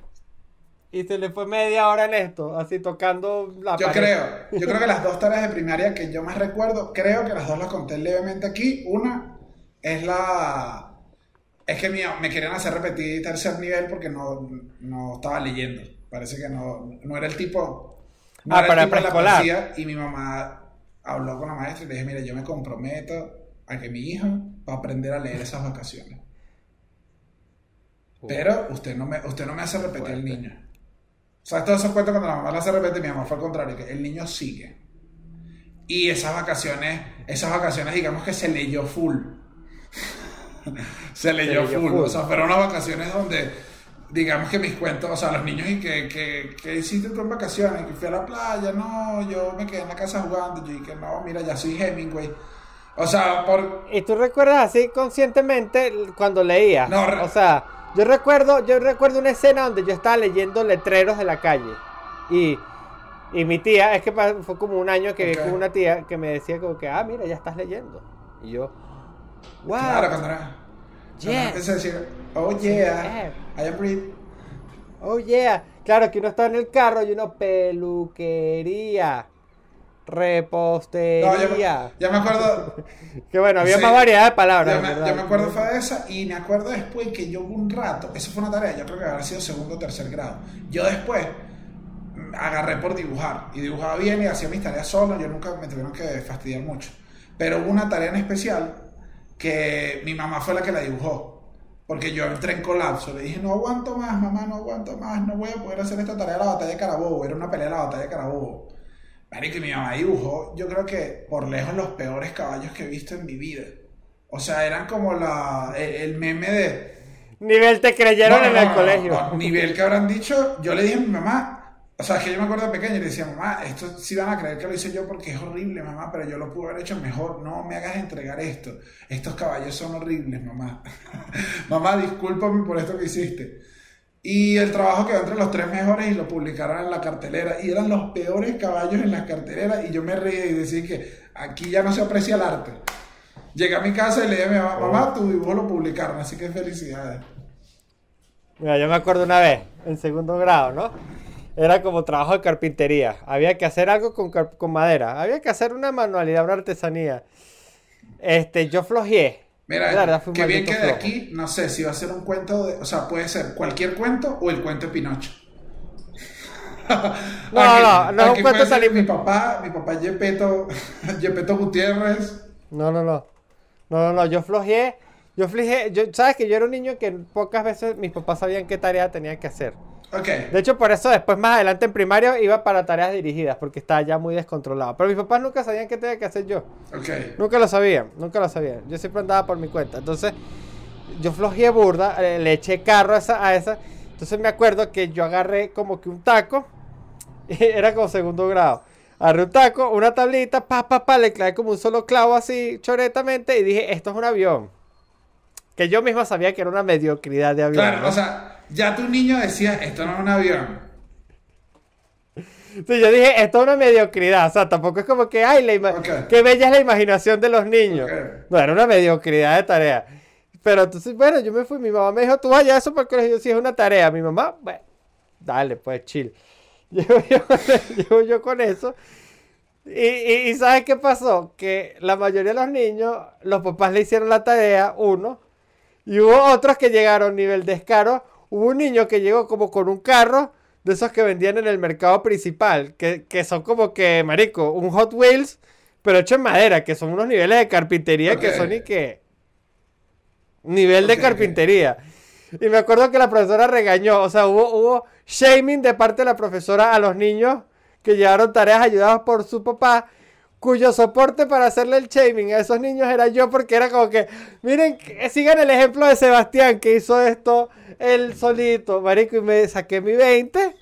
Y se le fue media hora en esto, así tocando la Yo creo, yo creo que las dos tareas de primaria que yo más recuerdo, creo que las dos las conté levemente aquí. Una es la. Es que me querían hacer repetir tercer nivel porque no, no estaba leyendo. Parece que no, no era el tipo. No ah, era para el tipo de la poesía, y mi mamá habló con la maestra y le dije, mira, yo me comprometo a que mi hijo va a aprender a leer esas vacaciones. Pero usted no me, usted no me hace repetir el niño. O sea, todos esos cuentos cuando la mamá lo hace repetir, mi mamá fue al contrario, que el niño sigue. Y esas vacaciones, esas vacaciones, digamos que se leyó full. se leyó, leyó full. full. O sea, fueron unas vacaciones donde, digamos que mis cuentos, o sea, los niños, ¿y que, que, que hiciste tú en vacaciones? Que fui a la playa, no, yo me quedé en la casa jugando, yo dije, no, mira, ya soy Hemingway. O sea, por... ¿Y tú recuerdas así conscientemente cuando leías? No, re- o sea, yo recuerdo, yo recuerdo una escena donde yo estaba leyendo letreros de la calle. Y, y mi tía, es que fue como un año que vi Ok. con una tía que me decía como que, ah, mira, ya estás leyendo. Y yo, wow. Claro, cuando era... Cuando Yes. decir, oh yeah, I am. Oh yeah. Claro que uno está en el carro y uno peluquería, No, repostería. ya, ya me acuerdo, Que bueno, había Sí. más variedad de palabras. Yo me, me acuerdo fue de esa y me acuerdo después que yo hubo un rato, eso fue una tarea, yo creo que habrá sido segundo o tercer grado. Yo después agarré por dibujar y dibujaba bien y hacía mis tareas solo, yo nunca me tuvieron que fastidiar mucho. Pero hubo una tarea en especial que mi mamá fue la que la dibujó. Porque yo entré en colapso, le dije, no aguanto más, mamá, no aguanto más, no voy a poder hacer esta tarea de la batalla de Carabobo. Era una pelea de la batalla de Carabobo. Marico, y mi mamá dibujó, yo creo que por lejos los peores caballos que he visto en mi vida. O sea, eran como la, el, el meme de... Nivel te creyeron No, en el no, colegio. nivel que habrán dicho, yo le dije a mi mamá, o sea, es que yo me acuerdo de pequeño y le decía, mamá, esto sí van a creer que lo hice yo porque es horrible, mamá, pero yo lo pude haber hecho mejor. No me hagas entregar esto. Estos caballos son horribles, mamá. mamá, discúlpame por esto que hiciste. Y el trabajo quedó entre los tres mejores y lo publicaron en la cartelera. Y eran los peores caballos en las carteleras. Y yo me reía y decía que aquí ya no se aprecia el arte. Llegué a mi casa y le dije a mi mamá, mamá, tu dibujo lo publicaron, así que felicidades. Mira, yo me acuerdo una vez, en segundo grado, ¿no? Era como trabajo de carpintería. Había que hacer algo con, con madera. Había que hacer una manualidad, una artesanía. Este, yo flojeé. Mira, verdad, que bien que de flojo. aquí, no sé si va a ser un cuento de, o sea, puede ser cualquier cuento o el cuento de Pinocho. No, no, no es un cuento tan Mi papá, mi papá Yepeto, Yepeto Gutiérrez. No, no, no. No, no, no, yo flojeé. Yo flojeé. Yo, ¿Sabes que yo era un niño que pocas veces mis papás sabían qué tarea tenía que hacer? Ok, De hecho, por eso después, más adelante en primario, iba para tareas dirigidas, porque estaba ya muy descontrolado. Pero mis papás nunca sabían qué tenía que hacer yo. ok. Nunca lo sabían, nunca lo sabían. Yo siempre andaba por mi cuenta. Entonces, yo flojeé burda, eh, le eché carro a esa, a esa. Entonces me acuerdo que yo agarré como que un taco, era como segundo grado. Agarré un taco, una tablita, pa, pa, pa, le clavé como un solo clavo así, choretamente, y dije, esto es un avión. Que yo misma sabía que era una mediocridad de avión. Claro, ¿no? o sea, ya tu niño decía, esto no es un avión. Sí, yo dije, esto es una mediocridad. O sea, tampoco es como que, ay, la ima- Ok. qué bella es la imaginación de los niños. No, era una mediocridad de tarea. Pero entonces, bueno, yo me fui. Mi mamá me dijo, tú vayas a eso porque yo sí es una tarea. Mi mamá, bueno, dale, pues chill. Yo, llego yo con eso. Y, y, y ¿sabes qué pasó? Que la mayoría de los niños, los papás le hicieron la tarea, uno, y hubo otros que llegaron nivel descaro. Hubo un niño que llegó como con un carro de esos que vendían en el mercado principal, que, que son como que, marico, un Hot Wheels, pero hecho en madera, que son unos niveles de carpintería que son y que... Nivel de carpintería. Y me acuerdo que la profesora regañó, o sea, hubo, hubo shaming de parte de la profesora a los niños que llevaron tareas ayudadas por su papá, cuyo soporte para hacerle el shaming a esos niños era yo, porque era como que, miren, sigan el ejemplo de Sebastián que hizo esto él solito, marico, y me saqué mi 20,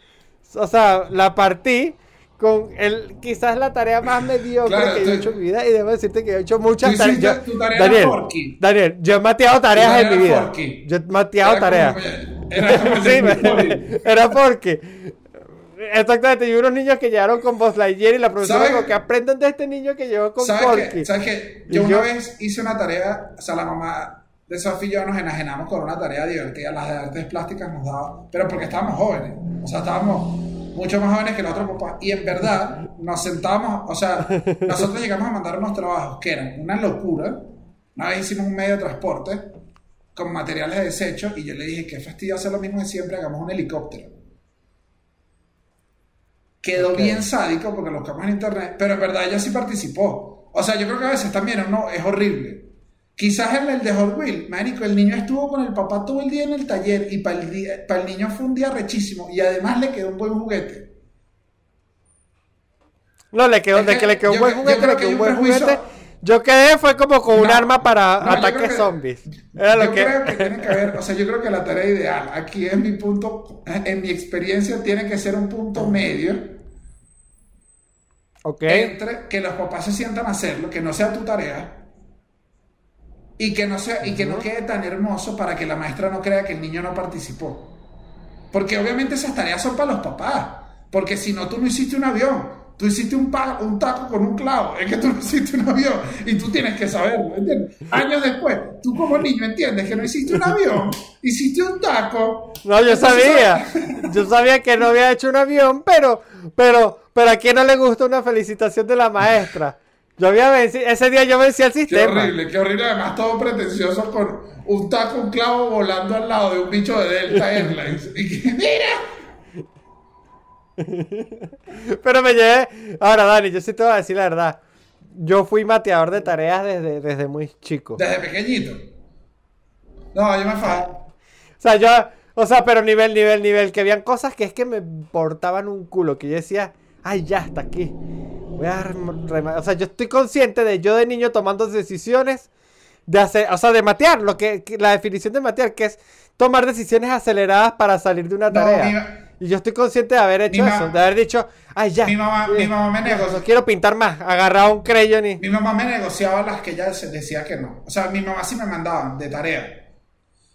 o sea, la partí con el quizás la tarea más mediocre que yo he hecho en mi vida y debo decirte que he hecho muchas tareas. Daniel, Daniel, yo he mateado tareas en mi vida. Yo he mateado tareas. era, sí, era porque Exactamente, y unos niños que llegaron con Buzz Lightyear y la profesora dijo que aprenden de este niño que llegó con ¿Sabes ¿Sabes qué? Yo, una vez hice una tarea, o sea, la mamá de Sofía y yo nos enajenamos con una tarea divertida, las de artes plásticas nos daba, pero porque estábamos jóvenes, o sea, estábamos mucho más jóvenes que los otros papás, y en verdad nos sentamos, o sea, nosotros llegamos a mandar unos trabajos que eran una locura, una vez hicimos un medio de transporte con materiales de desecho, y yo le dije, qué fastidio hacer lo mismo de siempre, hagamos un helicóptero. Quedó bien sádico porque lo buscamos en internet, pero en verdad ella sí participó. O sea, yo creo que a veces también no, es horrible. Quizás en el de Hot el niño estuvo con el papá todo el día en el taller y para el, el niño fue un día rechísimo y además le quedó un buen juguete. No, le quedó, de que, le quedó un buen juguete, le quedó un buen juguete. Yo quedé fue como con un arma para ataques zombies. Era yo creo que tiene que ver, o sea, yo creo que la tarea ideal, aquí es mi punto, en mi experiencia tiene que ser un punto medio entre que los papás se sientan a hacerlo, que no sea tu tarea, y que no, sea, y que no quede tan hermoso para que la maestra no crea que el niño no participó. Porque obviamente esas tareas son para los papás. Porque si no, tú no hiciste un avión. Tú hiciste un, un taco con un clavo. Es que tú no hiciste un avión. Y tú tienes que saberlo. ¿entiendes? Años después, tú como niño entiendes que no hiciste un avión. Hiciste un taco. No, yo sabía. Yo sabía que no había hecho un avión, pero, pero pero a quién no le gusta una felicitación de la maestra. Yo había vencido, ese día yo vencí al sistema. Qué horrible, qué horrible. Además, todo pretencioso con un taco, un clavo volando al lado de un bicho de Delta Airlines. y que, ¡mira! Pero me llevé. Ahora, Dani, yo sí te voy a decir la verdad. Yo fui mateador de tareas desde, desde muy chico. Desde pequeñito. No, yo me fallo. O sea, yo. O sea, pero nivel, nivel, nivel. Que habían cosas que es que me portaban un culo. Que yo decía ay, ya, hasta aquí. Voy a o sea, yo estoy consciente de yo de niño tomando decisiones de hacer, o sea, de matear, lo que, la definición de matear, que es tomar decisiones aceleradas para salir de una tarea. Y yo estoy consciente de haber hecho eso, de haber dicho, ay, ya. Mi mamá, mi mamá me negociaba. No quiero pintar más, agarrar un creyón y. Mi mamá me negociaba las que ella decía que no. O sea, mi mamá sí me mandaba de tarea.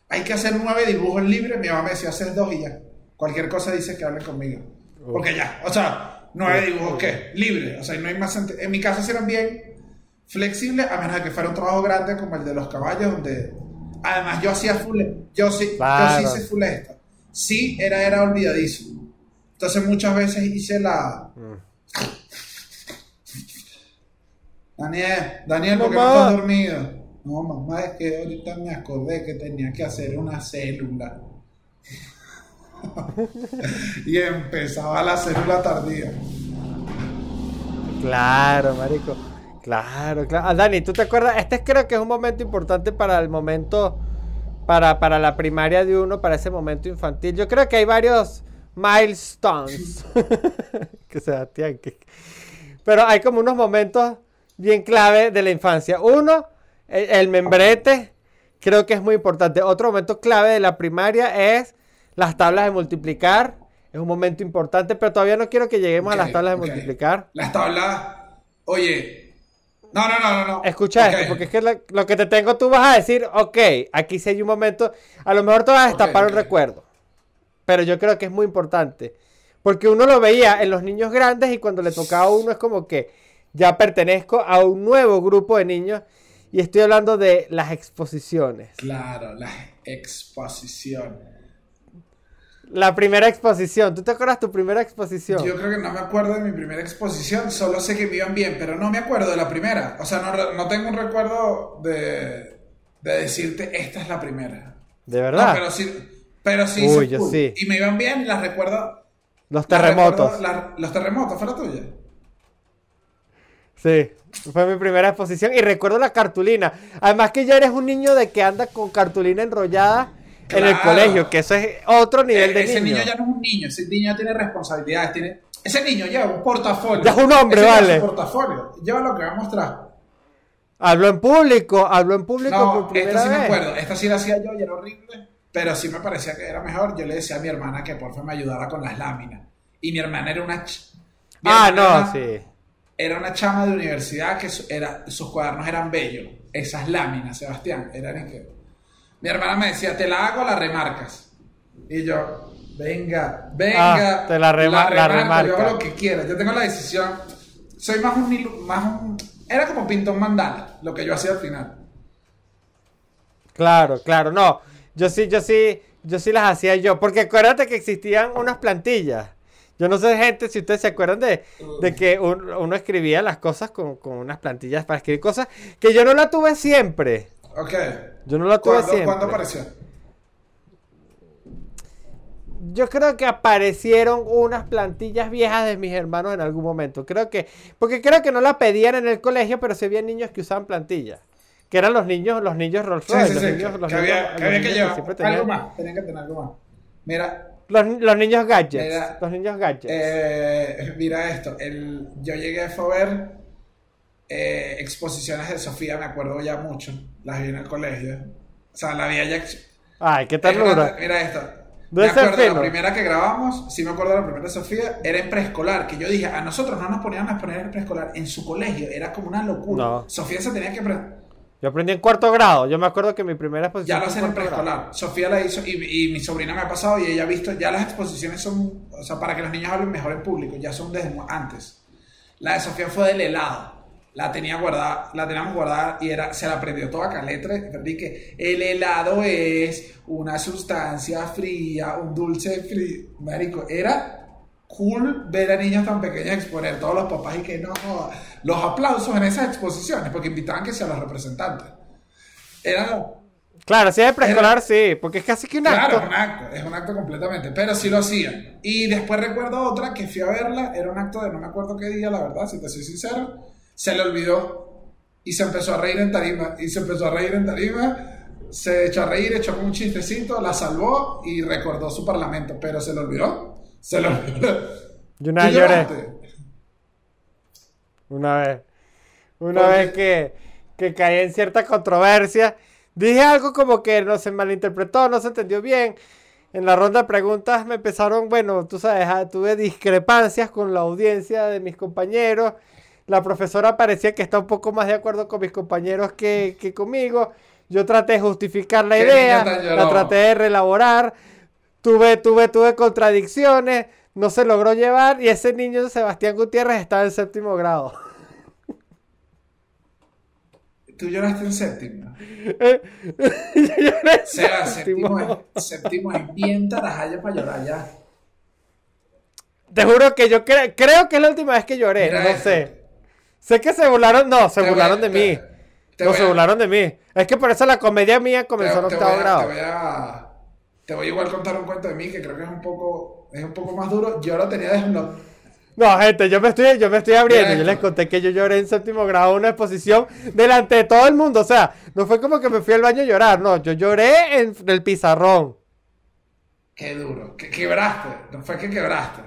Hay que hacer nueve dibujos libres. Mi mamá me decía, hacer dos y ya. Cualquier cosa dice que hable conmigo. Porque ya, o sea, hay dibujos que libre, o sea, no hay más en mi casa eran bien flexibles, a menos de que fuera un trabajo grande como el de los caballos, donde además yo hacía full, yo sí, yo sí hice full esta. Sí, era, era olvidadizo. Entonces muchas veces hice la. Mm. Daniel, Daniel, ¿por qué no estás dormido? No, mamá, es que ahorita me acordé que tenía que hacer una célula. y empezaba la célula tardía. Claro, marico. Claro, claro. Ah, Dani, ¿tú te acuerdas? Este creo que es un momento importante para el momento, para, para la primaria de uno, para ese momento infantil. Yo creo que hay varios milestones. que Sebastián, que... Pero hay como unos momentos bien clave de la infancia. Uno, el membrete, creo que es muy importante. Otro momento clave de la primaria es las tablas de multiplicar. Es un momento importante, pero todavía no quiero que lleguemos a las tablas de multiplicar. Las tablas, oye, no, no, no, no. Escucha esto, porque es que lo, que te tengo tú vas a decir, ok, aquí sí hay un momento, a lo mejor te vas a destapar un recuerdo, pero yo creo que es muy importante, porque uno lo veía en los niños grandes y cuando le tocaba a uno es como que ya pertenezco a un nuevo grupo de niños y estoy hablando de las exposiciones. Claro, las exposiciones. La primera exposición. ¿Tú te acuerdas tu primera exposición? Yo creo que no me acuerdo de mi primera exposición, solo sé que me iban bien, pero no me acuerdo de la primera. O sea, no, tengo un recuerdo de, decirte, esta es la primera. ¿De verdad? pero sí, pero sí, sí. Y me iban bien y las recuerdo. Los terremotos. los terremotos, ¿fue la tuya? Sí, fue mi primera exposición y recuerdo la cartulina. Además que ya eres un niño de que anda con cartulina enrollada en el colegio, que eso es otro nivel Eh, de ese niño. niño ya no es un niño, ese niño ya tiene responsabilidades, tiene... Ese niño lleva un portafolio. Ya es un hombre, Ese lleva vale. su portafolio, lleva lo que va a mostrar. Habló en público, habló en público No, por esta sí me acuerdo, esta sí la hacía yo y era horrible, pero sí me parecía que era mejor. Yo le decía a mi hermana que por favor me ayudara con las láminas. Y mi hermana era una... Ah, no, sí. Era una chama de universidad que era, sus cuadernos eran bellos. Esas láminas, Sebastián, eran en que... Mi hermana me decía, te la hago, la remarcas. Y yo, venga, venga. Ah, te la rema- la remarco, Yo remarca. hago lo que quiera. Yo tengo la decisión. Soy más un... Más un era como pintón mandala, lo que yo hacía al final. Claro, claro, no. Yo sí, yo sí, yo sí las hacía yo. Porque acuérdate que existían unas plantillas. Yo no sé, gente, si ustedes se acuerdan de, de que un- uno escribía las cosas con, con unas plantillas para escribir cosas que yo no la tuve siempre. Ok. Yo no la tuve ¿Cuándo, siempre. ¿Cuándo apareció? Yo creo que aparecieron unas plantillas viejas de mis hermanos en algún momento. Creo que, porque creo que no la pedían en el colegio, pero sí había niños que usaban plantillas. Que eran los niños, los niños Rolls Royce, sí, los sí. niños, que, los que niños- había, que, había que llevar algo tenían- más. Tenían que tener algo más. Mira, Los, los niños gadgets. Mira, los niños gadgets. eh, mira esto. El, yo llegué a ver eh, exposiciones de Sofía, me acuerdo ya mucho. Las vi en el colegio. O sea, la vi ya. Ay, qué ternura. Mira esto. Me acuerdo la primera que grabamos, sí me acuerdo de la primera de Sofía, era en preescolar, que yo dije, a nosotros no nos ponían a poner en preescolar, en su colegio, era como una locura. No. Sofía se tenía que Yo aprendí en cuarto grado. Yo me acuerdo que mi primera exposición. Ya lo hacen en preescolar. Sofía la hizo y, y mi sobrina me ha pasado y ella ha visto, ya las exposiciones son, o sea, para que los niños hablen mejor en público, ya son desde antes. La de Sofía fue del helado. La tenía guardada, la teníamos guardada y era, se la aprendió toda caletre. Que el helado es una sustancia fría, un dulce frío. Marico, era cool ver a niños tan pequeños exponer todos los papás y que no joda. los aplausos en esas exposiciones porque invitaban que sean los representantes. Era Claro, si es de preescolar, sí. Porque es casi que un Claro, acto. es un acto, es un acto completamente, pero sí lo hacían. Y después recuerdo otra que fui a verla, era un acto de no me acuerdo qué día, la verdad, si te soy sincero, se le olvidó y se empezó a reír en tarima, y se empezó a reír en tarima, se echó a reír, echó un chistecito, la salvó y recordó su parlamento, pero se le olvidó, se le olvidó. Yo una vez. Una vez. Una ¿Por vez que, que caí en cierta controversia. Dije algo como que no se malinterpretó, no se entendió bien. En la ronda de preguntas me empezaron, bueno, tú sabes, ah, tuve discrepancias con la audiencia de mis compañeros. La profesora parecía que está un poco más de acuerdo con mis compañeros que, que conmigo. Yo traté de justificar la idea, la traté de relaborar. Tuve, tuve, tuve contradicciones, no se logró llevar y ese niño Sebastián Gutiérrez estaba en séptimo grado. Tú lloraste en séptimo. Yo lloré en Seba, séptimo. séptimo es, séptimo es bien tarajaya para llorar ya. Te juro que yo cre- creo que es la última vez que lloré, Mira no esto. sé. Sé que se burlaron, no, se Te voy a- burlaron de te- mí. te No, se a- burlaron de mí. Es que por eso la comedia mía comenzó en octavo grado. te voy a te voy a igual contar un cuento de mí que creo que es un poco es un poco más duro yo lo tenía desbloqueado No, gente, yo me estoy, yo me estoy abriendo. Yo les conté que yo lloré en séptimo grado en una exposición delante de todo el mundo. O sea, no fue como que me fui al baño a llorar, no, yo lloré en el pizarrón. qué duro que quebraste no fue que quebraste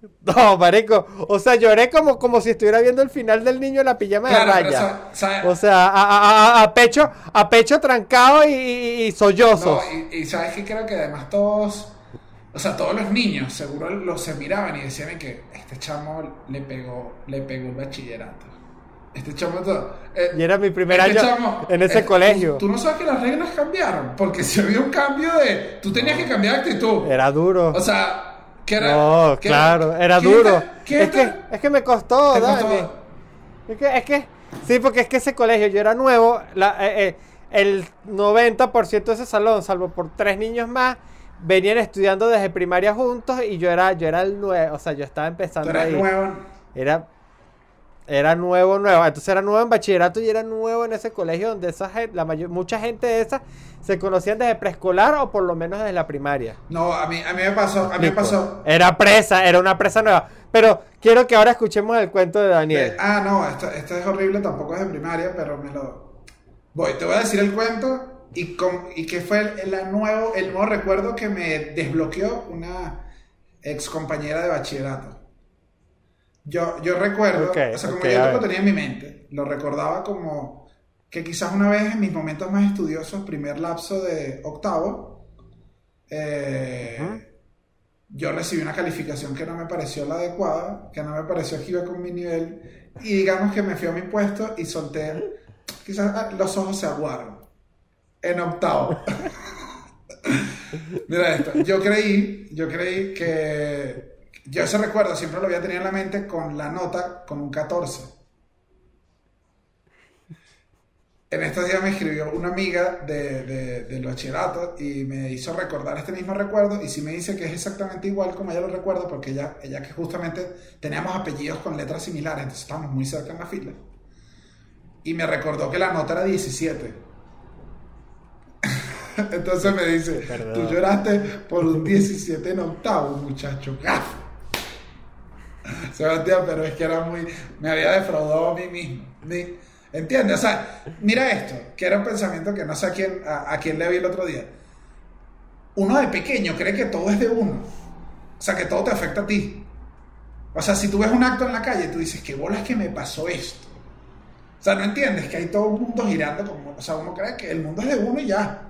No, marico. O sea, lloré como, como si estuviera viendo el final del niño en la pijama Claro, de raya. O sea, a, a- a- pecho, a pecho trancado y, y, y sollozo. no, y, y sabes que creo que además todos o sea todos los niños seguro los se miraban y decían que este chamo le pegó le pegó el bachillerato este chamo todo eh, Y era mi primer este año chamo- en ese eh, colegio. Tú, tú no sabes que las reglas cambiaron porque si había un cambio de tú tenías que cambiar de actitud Era duro. O sea, era. no, claro, era ¿qué duro. qué Es que, es que me costó, costó? Es que, es que, sí, porque es que ese colegio yo era nuevo, la- eh, eh, el 90% de ese salón, salvo por tres niños más, venían estudiando desde primaria juntos y yo era, yo era el nuevo, o sea, yo estaba Tú empezando eres ahí. nuevo. Era, era nuevo, nuevo. Entonces era nuevo en bachillerato y era nuevo en ese colegio donde esa gen- la mayor, mucha gente de esa se conocían desde preescolar o por lo menos desde la primaria. No, a mí, a mí me pasó. A mí me pasó. Era presa, era una presa nueva. Pero quiero que ahora escuchemos el cuento de Daniel. Ah, no, esto, esto es horrible, tampoco es de primaria, pero me lo. Voy, te voy a decir el cuento y, con, y que fue el, el nuevo, el nuevo recuerdo que me desbloqueó una ex compañera de bachillerato. Yo, yo recuerdo, o sea, como ok, yo lo tenía en mi mente, lo recordaba como que quizás una vez en mis momentos más estudiosos, primer lapso de octavo, eh, yo recibí una calificación que no me pareció la adecuada, que no me pareció que iba con mi nivel, y digamos que me fui a mi puesto y solté, quizás ah, los ojos se aguaron, en octavo. Mira esto, yo creí, yo creí que, yo ese recuerdo siempre lo había tenido en la mente con la nota, con un 14. En estos días me escribió una amiga de, de- del bachillerato y me hizo recordar este mismo recuerdo y sí me dice que es exactamente igual como ella lo recuerda porque ella, ella que justamente teníamos apellidos con letras similares, entonces estábamos muy cerca en la fila. Y me recordó que la nota era 17. entonces me dice, Perdón. tú lloraste por un 17 en octavo, muchacho. ¡Gaf! Sebastián, pero es que era muy. Me había defraudado a mí mismo. ¿Entiendes? O sea, mira esto, que era un pensamiento que no sé a quién, a quién le vi el otro día. Uno de pequeño cree que todo es de uno. O sea, que todo te afecta a ti. O sea, si tú ves un acto en la calle, tú dices, ¿qué bolas que me pasó esto? O sea, no entiendes que hay todo un mundo girando como. O sea, uno cree que el mundo es de uno y ya.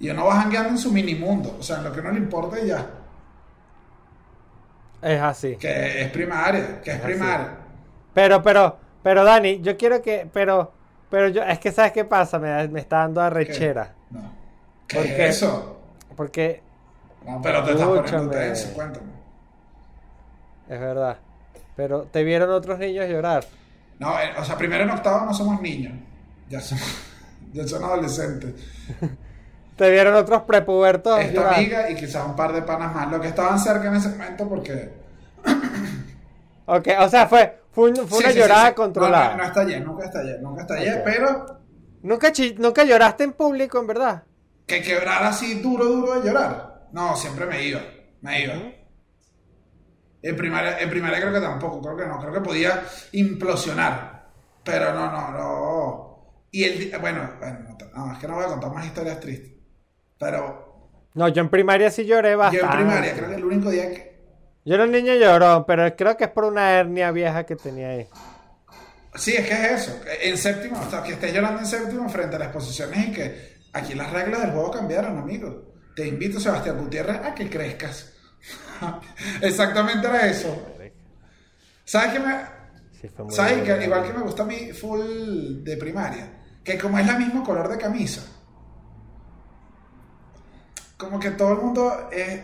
Y uno va jangueando en su mini mundo. O sea, en lo que no le importa y ya. Es así. Que es primaria, que es Es así. primaria. Pero, pero, pero Dani, yo quiero que, pero, pero yo, es que sabes qué pasa, me, me está dando arrechera. No. ¿Qué ¿Por es qué? eso? Porque No, pero te estás poniendo Escúchame. tenso, cuéntame. es verdad. Pero te vieron otros niños llorar. No, eh, o sea, primero en octavo no somos niños. Ya somos, ya son adolescentes. Te vieron otros prepubertos Esta amiga y quizás un par de panas más, lo que estaban cerca en ese momento porque... Ok, o sea, fue, fue, fue Sí, una sí, llorada sí. controlada. No, no, no estallé, nunca estallé, nunca estallé, Ok. pero ¿Nunca, nunca lloraste en público, en verdad. que quebrar así duro, duro de llorar. No, siempre me iba, me iba. En primaria, en primaria creo que tampoco, creo que no, creo que podía implosionar. Pero no, no, no. Y el, bueno, bueno, no, no, es que no voy a contar más historias tristes. Pero No, yo en primaria sí lloré bastante. yo en primaria creo que el único día que... Yo era un niño llorón, pero creo que es por una hernia vieja que tenía ahí. Sí, es que es eso. En séptimo, sea, que estés llorando en séptimo frente a las exposiciones y que aquí las reglas del juego cambiaron, amigo. Te invito, Sebastián Gutiérrez, a que crezcas. Exactamente era eso. ¿Sabes qué me, Sí, fue muy ¿Sabes? Que, igual que me gusta a mí full de primaria, que como es el mismo color de camisa, como que todo el mundo es,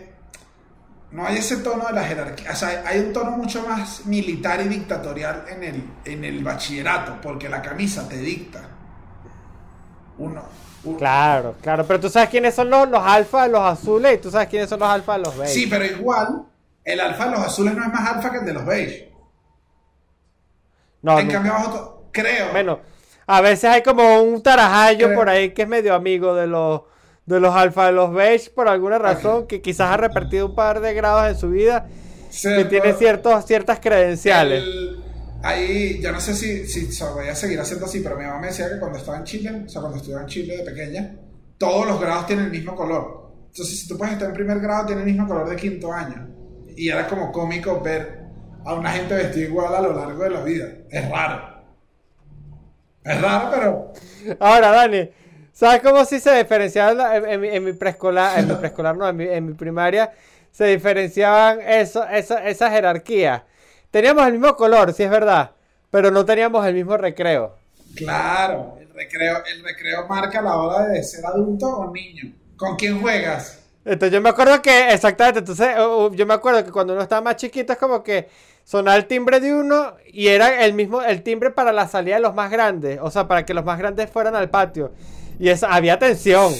no hay ese tono de la jerarquía, o sea, hay un tono mucho más militar y dictatorial en el, en el bachillerato, porque la camisa te dicta. Uno. un- Claro, claro, pero tú sabes quiénes son los, los alfa, los azules, y tú sabes quiénes son los alfa, los beige. Sí, pero igual, el alfa de los azules no es más alfa que el de los beige. no, en nunca. cambio, abajo, creo. Bueno, a veces hay como un tarajayo Creo- por ahí que es medio amigo de los de los alfa de los beige por alguna razón que quizás ha repetido un par de grados en su vida que ¿cierto? tiene ciertos ciertas credenciales. El- ahí, yo no sé si, si se voy a seguir haciendo así, pero mi mamá me decía que cuando estaba en Chile, o sea, cuando estudiaba en Chile de pequeña, todos los grados tienen el mismo color. Entonces, si tú puedes estar en primer grado, tiene el mismo color de quinto año. Y era como cómico ver a una gente vestida igual a lo largo de la vida. Es raro. Es raro, pero. Ahora, Dani, ¿sabes cómo sí se diferenciaban en, en mi, en mi preescolar, en mi preescolar no, en mi, en mi primaria se diferenciaban eso, esa, esa jerarquía? Teníamos el mismo color, sí es verdad, pero no teníamos el mismo recreo. Claro, el recreo, el recreo marca la hora de ser adulto o niño. ¿Con quién juegas? Entonces yo me acuerdo que, exactamente, entonces yo me acuerdo que cuando uno estaba más chiquito es como que sonaba el timbre de uno y era el mismo, el timbre para la salida de los más grandes, o sea, para que los más grandes fueran al patio. Y eso, había tensión.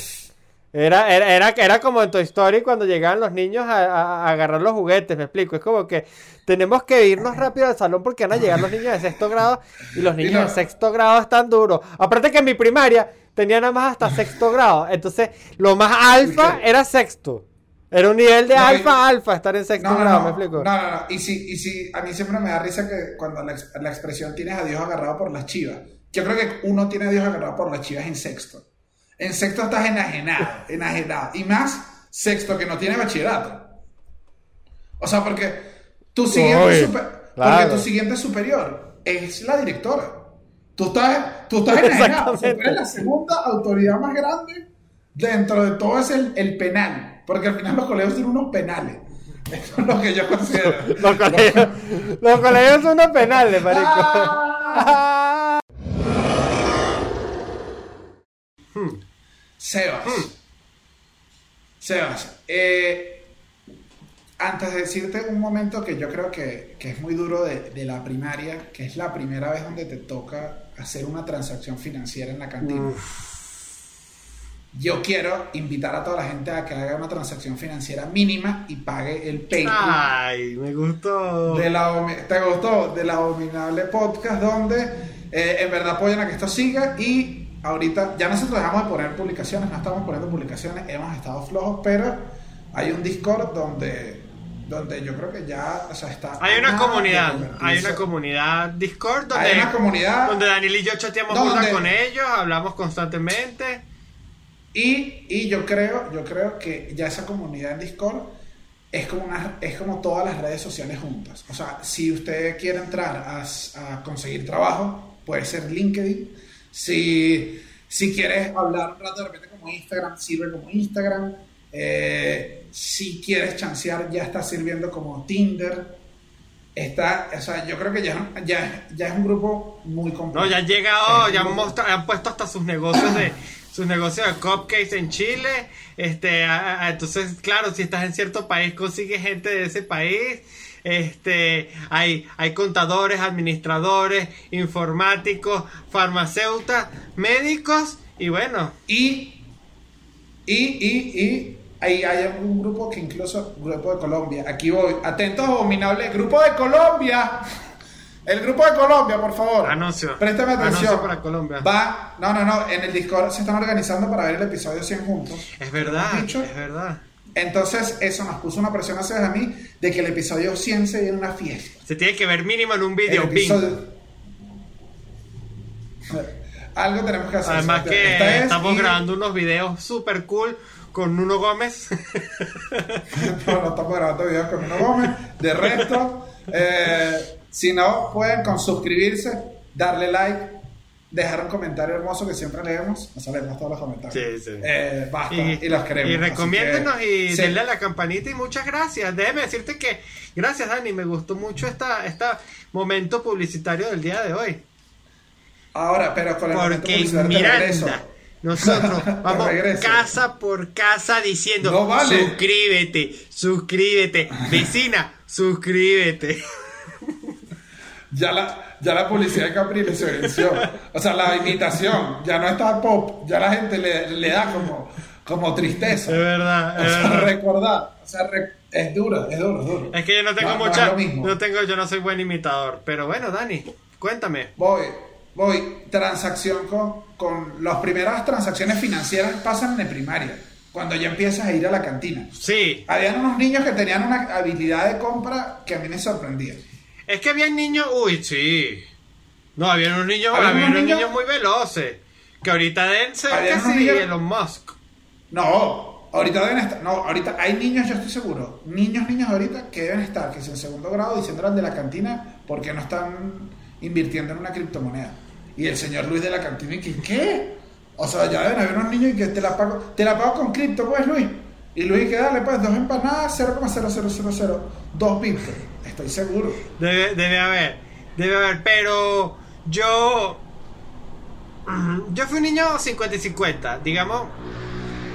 Era, era, era, era como en Toy Story cuando llegaban los niños a, a- a agarrar los juguetes, me explico. Es como que tenemos que irnos rápido al salón porque van a llegar los niños de sexto grado y los niños no. de sexto grado están duros. Aparte que en mi primaria tenía nada más hasta sexto grado. Entonces, lo más alfa era sexto. Era un nivel de No, alfa y- alfa estar en sexto No, grado, no, me explico. no, no, no. Y si, y si, a mí siempre me da risa que cuando la expresión tienes a Dios agarrado por las chivas. Yo creo que uno tiene a Dios agarrado por las chivas en sexto. En sexto estás enajenado, enajenado. Y más sexto que no tiene bachillerato. O sea, porque tu siguiente, Uy, super- claro. porque tu siguiente superior es la directora. Tú estás, tú estás enajenado. O sea, tú eres la segunda autoridad más grande dentro de todo es el, el penal. Porque al final los colegios tienen unos penales. Eso es lo que yo considero. Los colegios, los colegios son unos penales, marico. Ah. Sebas. Sebas, eh, antes de decirte un momento que yo creo que, que es muy duro de, de la primaria, que es la primera vez donde te toca hacer una transacción financiera en la cantina. Yo quiero invitar a toda la gente a que haga una transacción financiera mínima y pague el Patreon Ay, me gustó. de la, abomi- ¿Te gustó? De la abominable podcast donde eh, en verdad apoyan a que esto siga y ahorita ya nosotros dejamos de poner publicaciones, no estamos poniendo publicaciones, hemos estado flojos, pero hay un Discord donde, donde yo creo que ya o sea, está... Hay una comunidad, hay una comunidad Discord donde, Hay una comunidad donde Daniel y yo chateamos con ellos, hablamos constantemente. Y, y yo creo, yo creo que ya esa comunidad en Discord es como una, es como todas las redes sociales juntas. O sea, si usted quiere entrar a, a conseguir trabajo, puede ser LinkedIn. Si, si quieres hablar un rato de repente como Instagram, sirve como Instagram. Eh, si quieres chancear, ya está sirviendo como Tinder. Está, o sea, yo creo que ya, ya, ya es un grupo muy completo. No, ya han llegado, ya han, han puesto hasta sus negocios de sus negocios de cupcakes en Chile. Este, a- a- entonces, claro, si estás en cierto país, consigues gente de ese país. Este, hay, hay contadores, administradores, informáticos, farmacéutas, médicos y bueno, Y, y, y, y ahí hay un grupo que incluso, grupo de Colombia, aquí voy, atentos abominables, grupo de Colombia, el grupo de Colombia, por favor. Anuncio. Préstame atención. Anuncio para Colombia. Va, no, no, no, en el Discord se están organizando para ver el episodio 100 juntos. es verdad, es verdad. Entonces, eso nos puso una presión hacia a mí de que el episodio 100 se viene una fiesta. Se tiene que ver mínimo en un video. episodio... Algo tenemos que hacer. Además que Esta es estamos grabando unos videos super cool con Nuno Gómez. No, no estamos grabando videos con Nuno Gómez. De resto, eh, si no, pueden con suscribirse, darle like, dejar un comentario hermoso que siempre leemos. Nos leemos todos los comentarios. Sí, sí. Eh, basta, y, los queremos. y recomiéndenos que, y sí. denle a la campanita y muchas gracias. Déjeme decirte que gracias Dani, me gustó mucho esta, esta momento publicitario del día de hoy. Ahora, pero con el momento Porque. Miranda, nosotros vamos casa por casa diciendo No vale. suscríbete, suscríbete, vecina, suscríbete. Ya la, ya la publicidad de Capriles se venció. O sea, la imitación ya no está pop. Ya la gente le, le da como, como tristeza. Es verdad, O es sea, verdad. recordar. O sea, re- es duro, es duro, es duro. Es que yo no tengo No, no mucha, mismo. no tengo, yo no soy buen imitador, pero bueno, Dani, cuéntame. Voy, voy, transacción con, con las primeras transacciones financieras pasan en primaria, cuando ya empiezas a ir a la cantina. Sí, Habían unos niños que tenían una habilidad de compra que a mí me sorprendía. Es que había niños, uy, sí. No, había unos niños, Había había unos niños niños- muy veloces. Que ahorita unos sí, niños- Elon Musk. No, ahorita deben estar, no, ahorita hay niños, yo estoy seguro, niños, niños ahorita que deben estar, que es en segundo grado, diciéndole al de la cantina porque no están invirtiendo en una criptomoneda. Y el señor Luis de la cantina, y que, ¿qué? O sea, ya deben haber unos niños y que te la pago, te la pago con cripto, pues Luis. Y Luis, que dale, pues, dos empanadas, 0,0000, dos bitcoin. Estoy seguro. Debe, debe haber, debe haber, pero yo. Yo fui un niño 50 y 50. Digamos,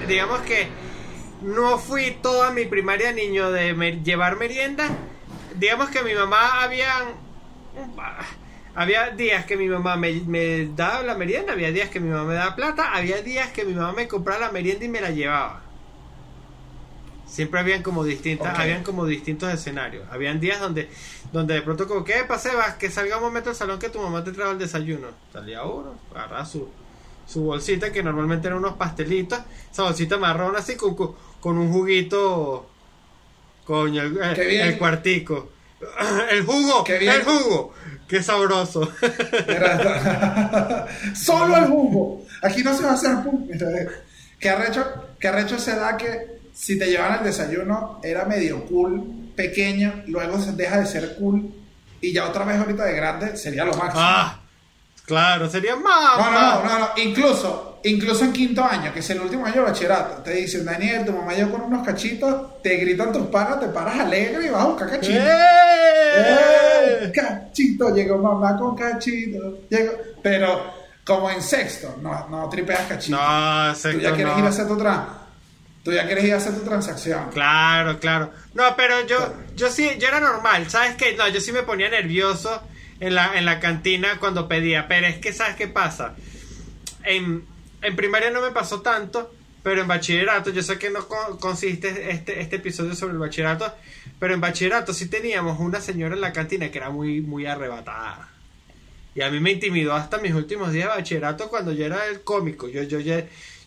digamos que no fui toda mi primaria niño de llevar merienda. Digamos que mi mamá había. Había días que mi mamá me, me daba la merienda, había días que mi mamá me daba plata, había días que mi mamá me compraba la merienda y me la llevaba. Siempre habían como distintas, habían como distintos escenarios. Habían días donde, donde de pronto como, ¿qué pasa, Sebas? Que salga un momento al salón que tu mamá te trajo el desayuno. Salía uno, agarraba su, su bolsita, que normalmente eran unos pastelitos, esa bolsita marrón así con, con, un juguito, coño, el, Qué cuartico. El jugo, Qué el jugo. Qué sabroso. Solo el jugo. Aquí no se va a hacer pum. Que arrecho, que arrecho esa edad que si te llevaban el desayuno era medio cool, pequeño, luego se deja de ser cool y ya otra vez ahorita de grande sería lo máximo. Ah, claro, sería No, mamá. no, no, no, incluso, incluso en quinto año, que es el último año de bachillerato, te dicen, Daniel, tu mamá llegó con unos cachitos, te gritan tus panas, te paras alegre y vas a buscar cachitos. ¡Eh! ¡Eh! Cachito, llegó mamá con cachito. Llegó. Pero como en sexto, no, no tripeas cachito. No, Tú sexto ya quieres no. ir a hacer tu tra- Tú ya quieres ir a hacer tu transacción. Claro, claro. No, pero yo, yo sí, yo era normal, ¿sabes qué? No, yo sí me ponía nervioso en la, en la cantina cuando pedía, pero es que, ¿sabes qué pasa? En, en primaria no me pasó tanto, pero en bachillerato, yo sé que no co- consiste este, este episodio sobre el bachillerato, pero en bachillerato sí teníamos una señora en la cantina que era muy, muy arrebatada. Y a mí me intimidó hasta mis últimos días de bachillerato cuando yo era el cómico. Yo, yo, yo,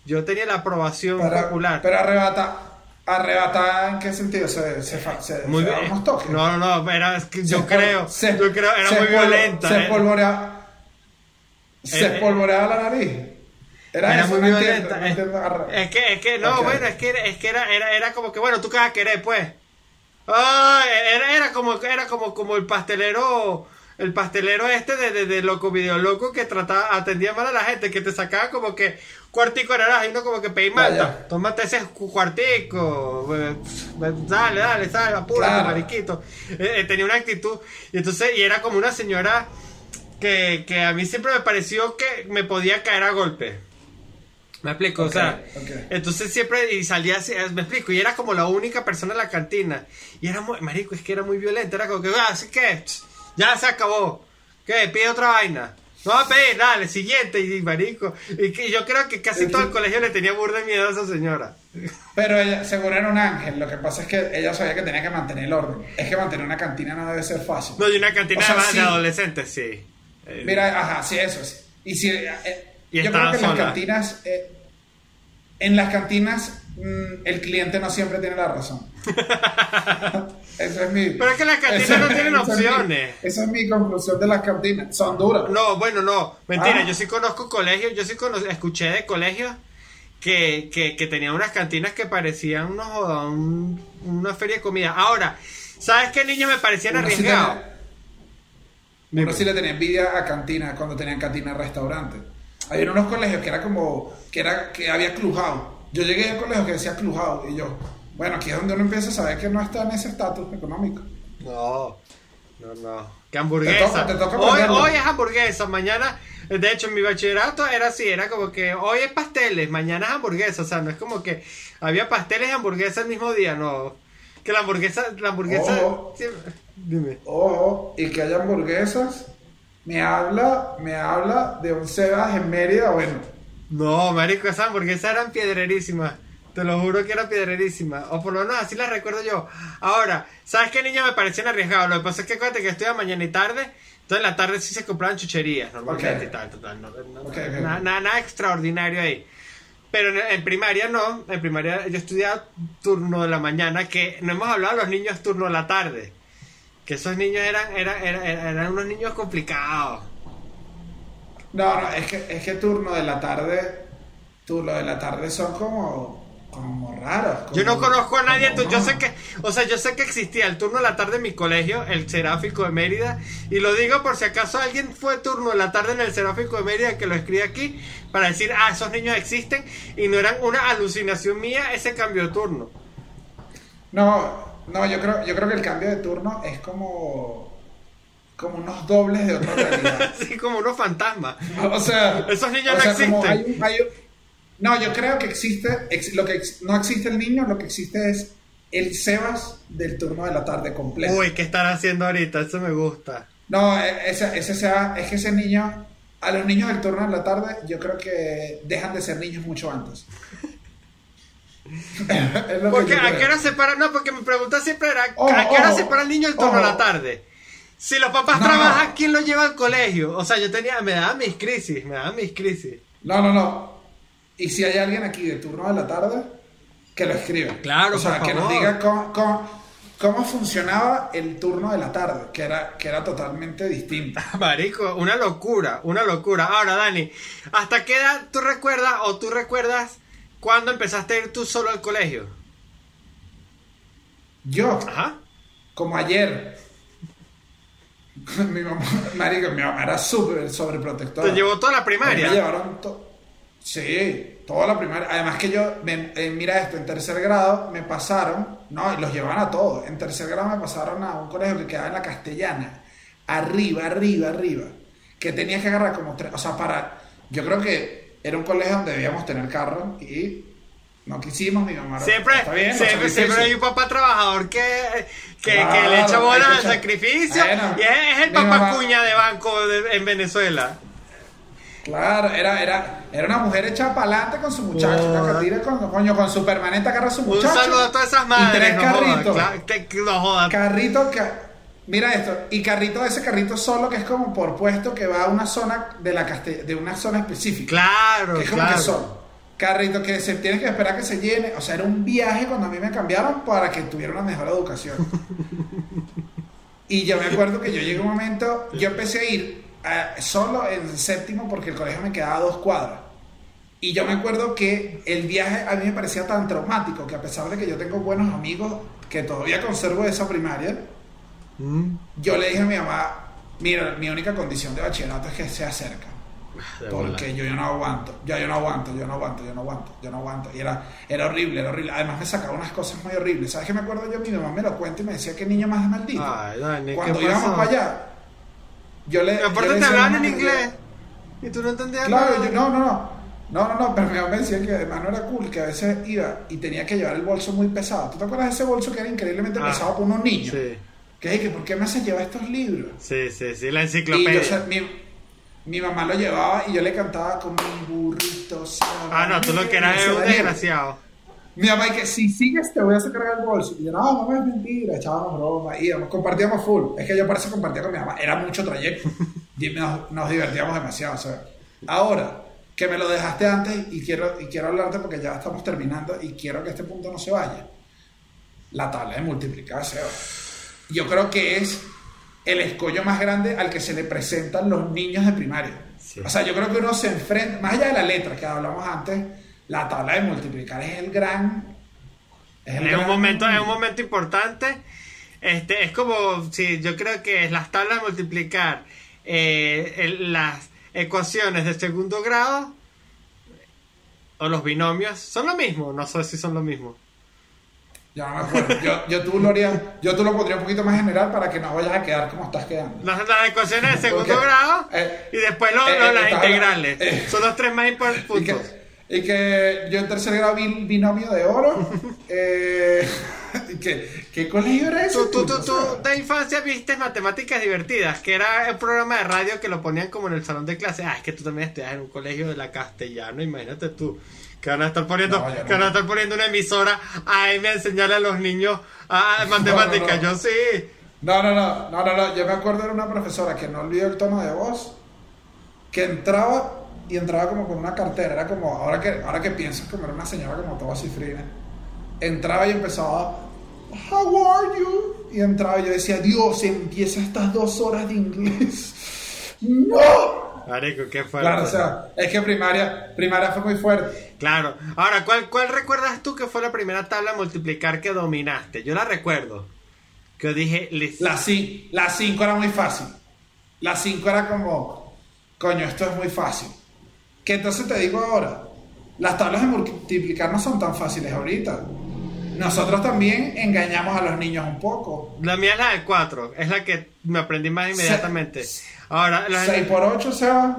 yo tenía la aprobación Pero, popular. pero arrebata, arrebata en qué sentido? Se, se, se, Muy se bien. da unos toques. No, no, no, era, es que yo Se creo, se- yo creo, era se muy violenta. Se eh. espolvorea, se Eh, eh. la nariz. Era, Era eso, muy no entiendo, violenta. no eh. entiendo. Es que, es que, no, bueno, es que, es que era, era, era como que, bueno, tú qué vas a querer, pues. Era, era como, era como, como el pastelero, el pastelero este de, de, de loco video loco que trataba, atendía mal a la gente, que te sacaba como que cuartico de naranja y no como que pedí malta. Tómate ese cu- cuartico, eh, dale, dale, sale, apúrate, Claro. mariquito. Eh, eh, tenía una actitud, y entonces, y era como una señora que, que a mí siempre me pareció que me podía caer a golpe. Me explico, o sea, entonces siempre y salía así, me explico, y era como la única persona en la cantina. Y era muy, marico, es que era muy violenta, era como que, ah, así que, ch, ya se acabó. ¿Qué? Pide otra vaina. No va a pedir, dale, siguiente, y marico. Y que yo creo que casi todo el colegio le tenía burda de miedo a esa señora. Pero ella, seguro era un ángel. Lo que pasa es que ella sabía que tenía que mantener el orden. Es que mantener una cantina no debe ser fácil. No, y una cantina O sea, de- sí. adolescentes, sí. Eh, Mira, ajá, sí, eso es. Y si, eh, Y yo creo que en las cantinas, eh, en las cantinas, mm, el cliente no siempre tiene la razón. Eso es mi. Pero es que las cantinas no tienen esa es mi- opciones. esa es mi conclusión de las cantinas. Son duras. No, bueno, no, mentira, Ah. yo sí conozco colegios, yo sí cono- escuché de colegios que, que, que tenían unas cantinas que parecían unos, un- una feria de comida. Ahora, ¿sabes qué niños me parecían sí arriesgados? tenía- Uno sí le tenía envidia a cantinas cuando tenían cantina en restaurantes. Había unos colegios que era como, que era, que había clubhouse. Yo llegué a colegios que decía clubhouse y yo, bueno, aquí es donde uno empieza a saber que no está en ese estatus económico. No, no, no. Que hamburguesa. toca- te toca hoy, es hamburguesa, mañana. De hecho, en mi bachillerato era así, era como que hoy es pasteles, mañana es hamburguesa. O sea, no es como que había pasteles y hamburguesa el mismo día, no. Que la hamburguesa, la hamburguesa. Ojo. Dime. Ojo, y que haya hamburguesas, me habla, me habla de un Sebas en Mérida, bueno. No, marico, esas hamburguesas eran piedrerísimas. Te lo juro que eran piedrerísimas. O por lo menos así las recuerdo yo. Ahora, ¿sabes qué niños me parecían arriesgados? Lo que pasa es que acuérdate que estudia mañana y tarde. Entonces en la tarde sí se compraban chucherías normalmente y tal, total. No, no-. Nada, nada- nada extraordinario ahí. Pero en, en primaria no. En primaria yo estudiaba turno de la mañana, que no hemos hablado de los niños turno de la tarde. Que esos niños eran, eran, eran, eran unos niños complicados. No, no, es que, es que turno de la tarde, turno de la tarde son como, como raros. Yo no conozco a nadie, tú- yo sé que, o sea, yo sé que existía el turno de la tarde en mi colegio, el Seráfico de Mérida, y lo digo por si acaso alguien fue turno de la tarde en el Seráfico de Mérida que lo escribe aquí para decir, ah, esos niños existen y no eran una alucinación mía ese cambio de turno. No, no, yo creo, yo creo que el cambio de turno es como, como unos dobles de otra realidad. Así como unos fantasmas. O sea, Esos niños o no sea, existen. hay un- hay un- no, yo creo que existe, ex- lo que ex- no existe el niño, lo que existe es el Sebas del turno de la tarde completo. Uy, ¿qué están haciendo ahorita? Eso me gusta. No, e- ese, ese es que ese niño, a los niños del turno de la tarde, yo creo que dejan de ser niños mucho antes. Porque a qué hora se para, no, porque mi pregunta siempre era, Ojo, ¿a qué hora ojo, se para el niño el turno de la tarde? Si los papás No. trabajan, ¿quién lo lleva al colegio? O sea, yo tenía, me daban mis crisis, me daban mis crisis. No, no, no. Y si hay alguien aquí de turno de la tarde, que lo escriba. Claro, o sea, por que nos diga con- cómo funcionaba el turno de la tarde, que era, que era totalmente distinto. Marico, una locura, una locura. Ahora, Dani, ¿hasta qué edad tú recuerdas o tú recuerdas cuando empezaste a ir tú solo al colegio? Yo, Ajá. como ayer, mi mamá, marico, mi mamá era súper sobreprotectora. Te llevó toda la A mí Me primaria. llevaron to- Sí, toda la primaria. Además que yo, me- eh, mira esto, en tercer grado me pasaron, no, los llevaban a todos. En tercer grado me pasaron a un colegio que quedaba en la castellana. Arriba, arriba, arriba. Que tenías que agarrar como tres, o sea, para, yo creo que era un colegio donde debíamos tener carro y no quisimos, mi mamá. Siempre, está bien, siempre, siempre hay un papá trabajador que, que, Claro, que le echa bola al sacrificio. Bueno, y es, es el papá mamá- cuña de banco de- en Venezuela. Claro, era, era, era una mujer echada para adelante con su muchacho, catira con, coño, con su permanente agarra a su Un muchacho. saludo a todas esas y madres. tres no carritos. no. Carrito que. Mira esto, y carrito, ese carrito solo que es como por puesto que va a una zona de la caste- de una zona específica. Claro, que es como claro. que solo. Carrito que se tiene que esperar que se llene. O sea, era un viaje cuando a mí me cambiaron para que tuviera una mejor educación. y yo me acuerdo que yo llegué a un momento, yo empecé a ir eh, solo en séptimo porque el colegio me quedaba a dos cuadras. Y yo me acuerdo que el viaje a mí me parecía tan traumático que a pesar de que yo tengo buenos amigos que todavía conservo de esa primaria, Mm, yo le dije a mi mamá, mira, mi única condición de bachillerato es que sea cerca. de bola. Porque yo, yo no aguanto, ya yo no aguanto, yo no aguanto, yo no aguanto, yo no aguanto. Y era, era horrible, era horrible. Además me sacaba unas cosas muy horribles. ¿Sabes qué me acuerdo yo? Mi mamá me lo cuenta y me decía que niño más maldito. Ay, Dani, ¿qué Cuando pasó? íbamos para allá, yo le... Y yo aparte le te hablaban en inglés. Y tú no entendías Claro, nada. yo- no, no, no. No, no, no, pero mi mamá me decía que además no era cool, que a veces iba y tenía que llevar el bolso muy pesado. ¿Tú te acuerdas de ese bolso que era increíblemente Ah, pesado para unos niños? Sí, Que dije, ¿por qué me hace llevar estos libros? sí, sí, sí, la Y enciclopedia. yo, o sea, mi, mi mamá lo llevaba y yo le cantaba con mi burrito. sabanero. ah, no, tú lo que eras Y es un desgraciado. Mi mamá, y que si sigues te voy a sacar el bolso. Y yo, no, mamá, es mentira, echábamos broma, íbamos, compartíamos full. Es que yo parece compartía con mi mamá, era mucho trayecto. y nos, nos divertíamos demasiado, o sea. Ahora, que me lo dejaste antes y quiero, y quiero hablarte porque ya estamos terminando y quiero que este punto no se vaya. La tabla de multiplicar, Seba. Yo creo que es el escollo más grande al que se le presentan los niños de primaria. Sí. O sea, yo creo que uno se enfrenta, más allá de la letra que hablamos antes, la tabla de multiplicar es el gran. el Es un gran- momento, es un momento importante. Este, es como, sí, yo creo que las tablas de multiplicar eh, el- las ecuaciones de segundo grado o los binomios son lo mismo. No sé si son lo mismo. Ya no me acuerdo. Yo, yo tú lo haría, yo tú lo pondría un poquito más general para que no vayas a quedar como estás quedando. Las, las ecuaciones de segundo Porque, grado eh, y después lo- eh, lo- las integrales. eh. son los tres más importantes Y que, yo en tercer grado vi binomio de oro. eh, y que, ¿Qué colegio era ese? Tú, tú, tú, O sea, tú de infancia viste matemáticas divertidas, que era un programa de radio que lo ponían como en el salón de clase. Ah, es que tú también estudias en un colegio de la castellano, imagínate tú. Que van a estar poniendo, No, no. que van a estar poniendo una emisora a mí a enseñarle a los niños a matemáticas. no. Yo sí. No, no, no, no, no, no. Yo me acuerdo de una profesora que no olvidó el tono de voz, que entraba y entraba como con una cartera. Era como, ahora que, ahora que pienso, como era una señora como toda cifrina. Entraba y empezaba, How are you? Y entraba y yo decía, Dios, empieza estas dos horas de inglés. ¡No! Marico, qué fuerte. Claro, o sea, es que primaria, primaria fue muy fuerte. Claro. Ahora, ¿cuál, ¿cuál recuerdas tú que fue la primera tabla a multiplicar que dominaste? Yo la recuerdo. Que dije, les- La 5 la era muy fácil. La 5 era como, coño, esto es muy fácil. Que entonces te digo ahora, las tablas de multiplicar no son tan fáciles ahorita. Nosotros también engañamos a los niños un poco. la mía es la de 4. Es la que me aprendí más inmediatamente. Ahora, la 6 por 8, o sea,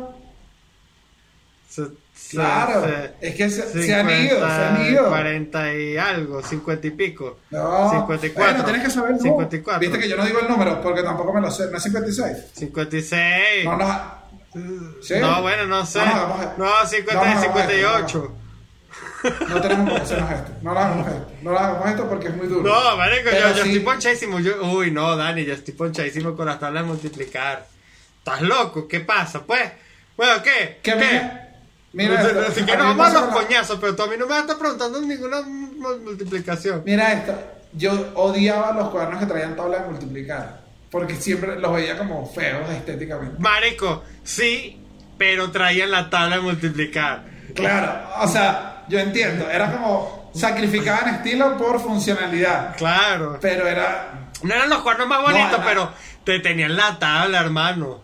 Se- se- claro. se- es que se, se han ido, se 50, han ido. 40 y algo, 50 y pico. No, 54. Bueno, tienes que saber el 54. Viste que yo no digo el número porque tampoco me lo sé. ¿No es 56? 56. No, no. ¿Sí? No, bueno, no sé. No, no, vamos a- No, 50 no, y no, 58. No tenemos qué hacernos esto. No lo hagamos esto. No lo hagamos esto porque es muy duro. No, marico, yo, yo sí- estoy ponchadísimo. Yo, uy, no, Dani, yo estoy ponchadísimo con las tablas de multiplicar. ¿Estás loco? ¿Qué pasa? Pues, bueno, ¿qué? ¿Qué ¿Qué? me- Mira, Así esto, que vamos a los coñazos, pero tú a mí no me estás preguntando ninguna mu- multiplicación. Mira esto. yo odiaba los cuadernos que traían tabla de multiplicar. Porque siempre los veía como feos estéticamente. Marico, sí, pero traían la tabla de multiplicar. Claro, o sea, yo entiendo. Era como sacrificaban estilo por funcionalidad. Claro. Pero era. No eran los cuernos más bonitos, pero te tenían la tabla, hermano.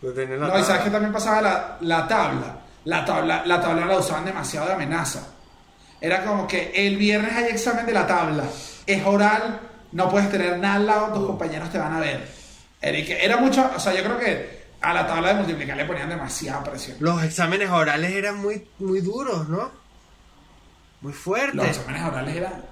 Te tenían la No, y sabes tabla. que también pasaba la, la tabla. La tabla, la tabla la usaban demasiado de amenaza. Era como que el viernes hay examen de la tabla. Es oral, no puedes tener nada al lado, tus compañeros te van a ver. Era, mucho, o sea, yo creo que a la tabla de multiplicar le ponían demasiada presión. Los exámenes orales eran muy, muy duros, ¿no? Muy Los fuertes. exámenes orales eran,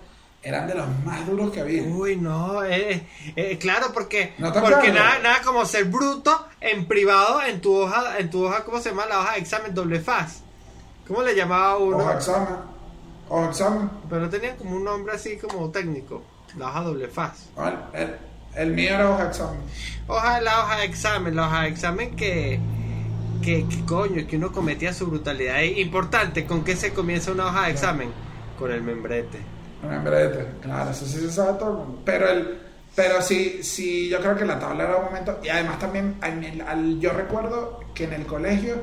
eran de los más duros que había. Uy, no, eh, eh, claro, porque, ¿No te porque nada, nada como ser bruto en privado en tu hoja, en tu hoja, ¿cómo se llama? La hoja de examen doble faz. ¿Cómo le llamaba uno? Ojo examen. Ojo examen. Pero tenía como un nombre así como técnico. La hoja doble faz. El, el- el mío era hoja examen. Hoja, la hoja de examen, la hoja de examen que, que, que coño, que uno cometía su brutalidad. Es importante, ¿con qué se comienza una hoja de examen? Con el membrete. Un membrete, claro, eso sí se sabe todo el mundo. Pero, el, pero sí, sí, yo creo que la tabla era un momento. Y además también, el- al- yo recuerdo que en el colegio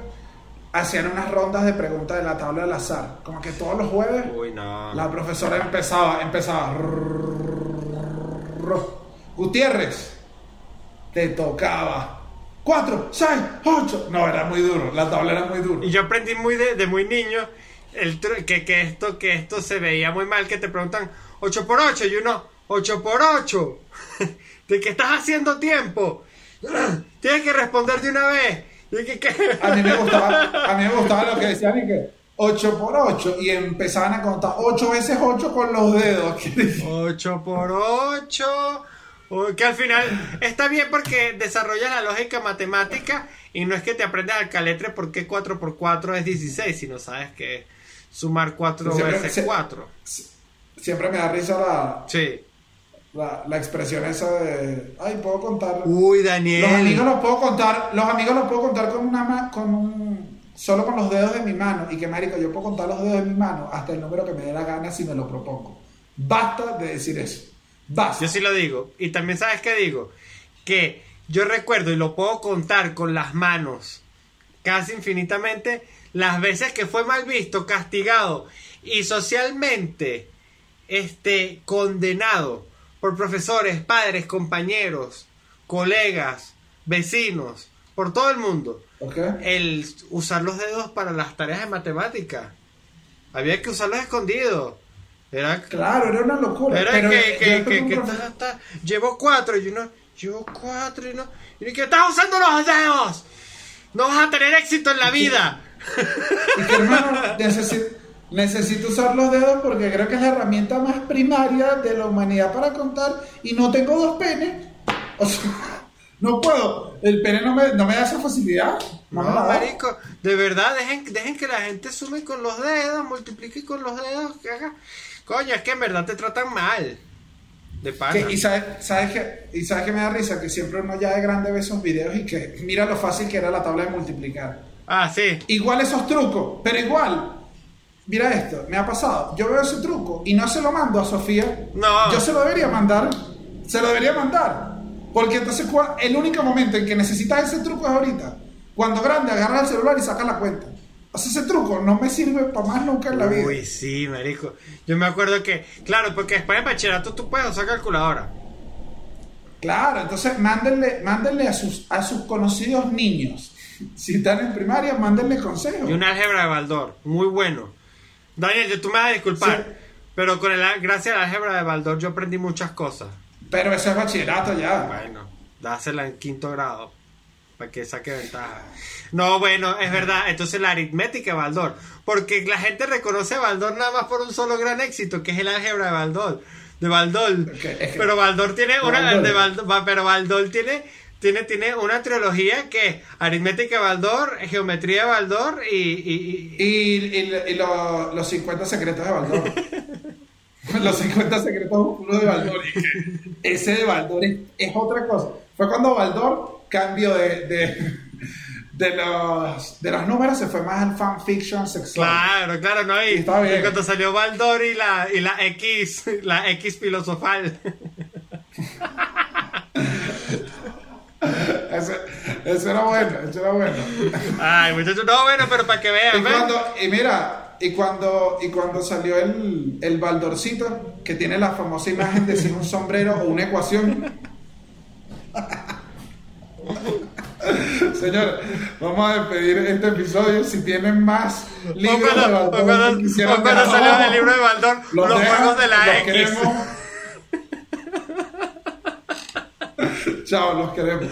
hacían unas rondas de preguntas de la tabla del azar. Como que todos los jueves Uy, no. la profesora empezaba, empezaba. Gutiérrez, te tocaba. Cuatro, seis, ocho. No, era muy duro, la tabla era muy dura. Y yo aprendí muy de, de muy niño el que, que esto que esto se veía muy mal, que te preguntan 8 por 8 y uno 8 por 8. ¿De qué estás haciendo tiempo? Tienes que responder de una vez. Y que, que- A mí me gustaba, a mí me gustaba lo que decían y que 8 por 8 y empezaban a contar 8 veces 8 con los dedos. 8 por 8. Que al final está bien porque desarrollas la lógica matemática y no es que te aprendas al caletre porque 4 por 4 es 16, sino sabes que sumar 4 Siempre- veces se- 4. Siempre me da risa la, Sí. la, la expresión esa de, ay, puedo contar. Uy, Daniel. Los amigos los puedo contar, los amigos los puedo contar con una con un solo con los dedos de mi mano y que marico, yo puedo contar los dedos de mi mano hasta el número que me dé la gana si me lo propongo. Basta de decir eso. Basta. Yo sí lo digo. Y también sabes qué digo. Que yo recuerdo y lo puedo contar con las manos casi infinitamente las veces que fue mal visto, castigado y socialmente este condenado por profesores, padres, compañeros, colegas, vecinos, por todo el mundo. El usar los dedos para las tareas de matemática. Había que usarlos escondidos. Era Claro, era una locura. pero que, que, que, que profe- ta- ta- llevo cuatro y uno, llevo cuatro y no, y que estás usando los dedos. No vas a tener éxito en la vida. Y que hermano, necesito, necesito usar los dedos porque creo que es la herramienta más primaria de la humanidad para contar y no tengo dos penes. O sea, no puedo. El pene no me, no me da esa facilidad. No, marico, de verdad, dejen, dejen que la gente sume con los dedos, multiplique con los dedos, que haga. Coño, es que en verdad te tratan mal. De pana. Que- y sabes, sabes que, y sabes que me da risa que siempre uno ya de grande ve esos videos y que mira lo fácil que era la tabla de multiplicar. Ah, sí. Igual esos trucos, pero igual. Mira esto, me ha pasado. Yo veo ese truco y no se lo mando a Sofía. No. Yo se lo debería mandar. Se lo debería mandar. Porque entonces el único momento en que necesitas ese truco es ahorita. Cuando grande agarras el celular y sacas la cuenta. O sea, ese truco no me sirve para más nunca en la vida. Uy, sí, marico. Yo me acuerdo que, claro, porque después de bachillerato tú puedes usar calculadora. Claro, entonces mándenle, mándenle a sus, a sus conocidos niños. Si están en primaria, mándenle consejos. Y un álgebra de Baldor, muy bueno. Daniel, tú me vas a disculpar, Sí. pero con el, gracias al álgebra de Baldor yo aprendí muchas cosas. Pero eso es bachillerato ya. Bueno, dásela en quinto grado, para que saque ventaja. No, bueno, es verdad, entonces la aritmética de Baldor, porque la gente reconoce a Baldor nada más por un solo gran éxito, que es el álgebra de Baldor. De Baldor. Pero Baldor tiene una. Baldor. de Baldor- pero Baldor tiene. Tiene, tiene una trilogía que es aritmética de Baldor, geometría de Baldor y, y- y- Y, y- y lo- los 50 secretos de Baldor. los 50 secretos oscuros de Baldor. Ese de Baldor es, es otra cosa. Fue cuando Baldor cambió de, de, de los, de los números se fue más al fanfiction sexual. Claro, claro, no. Y, Está bien. y cuando salió Baldor y la, y la X, la X filosofal. Ese era bueno, ese era bueno. Ay, muchachos, no, bueno, pero para que vean, y mira, y cuando, y cuando salió el, el baldorcito, que tiene la famosa imagen de sin un sombrero o una ecuación. Señor, vamos a despedir este episodio. Si tienen más libros de Baldor cuando- quisieran cuando dejar salió abajo, el libro de Baldor, los, dejan, juegos de la los X. queremos. Chao, los queremos.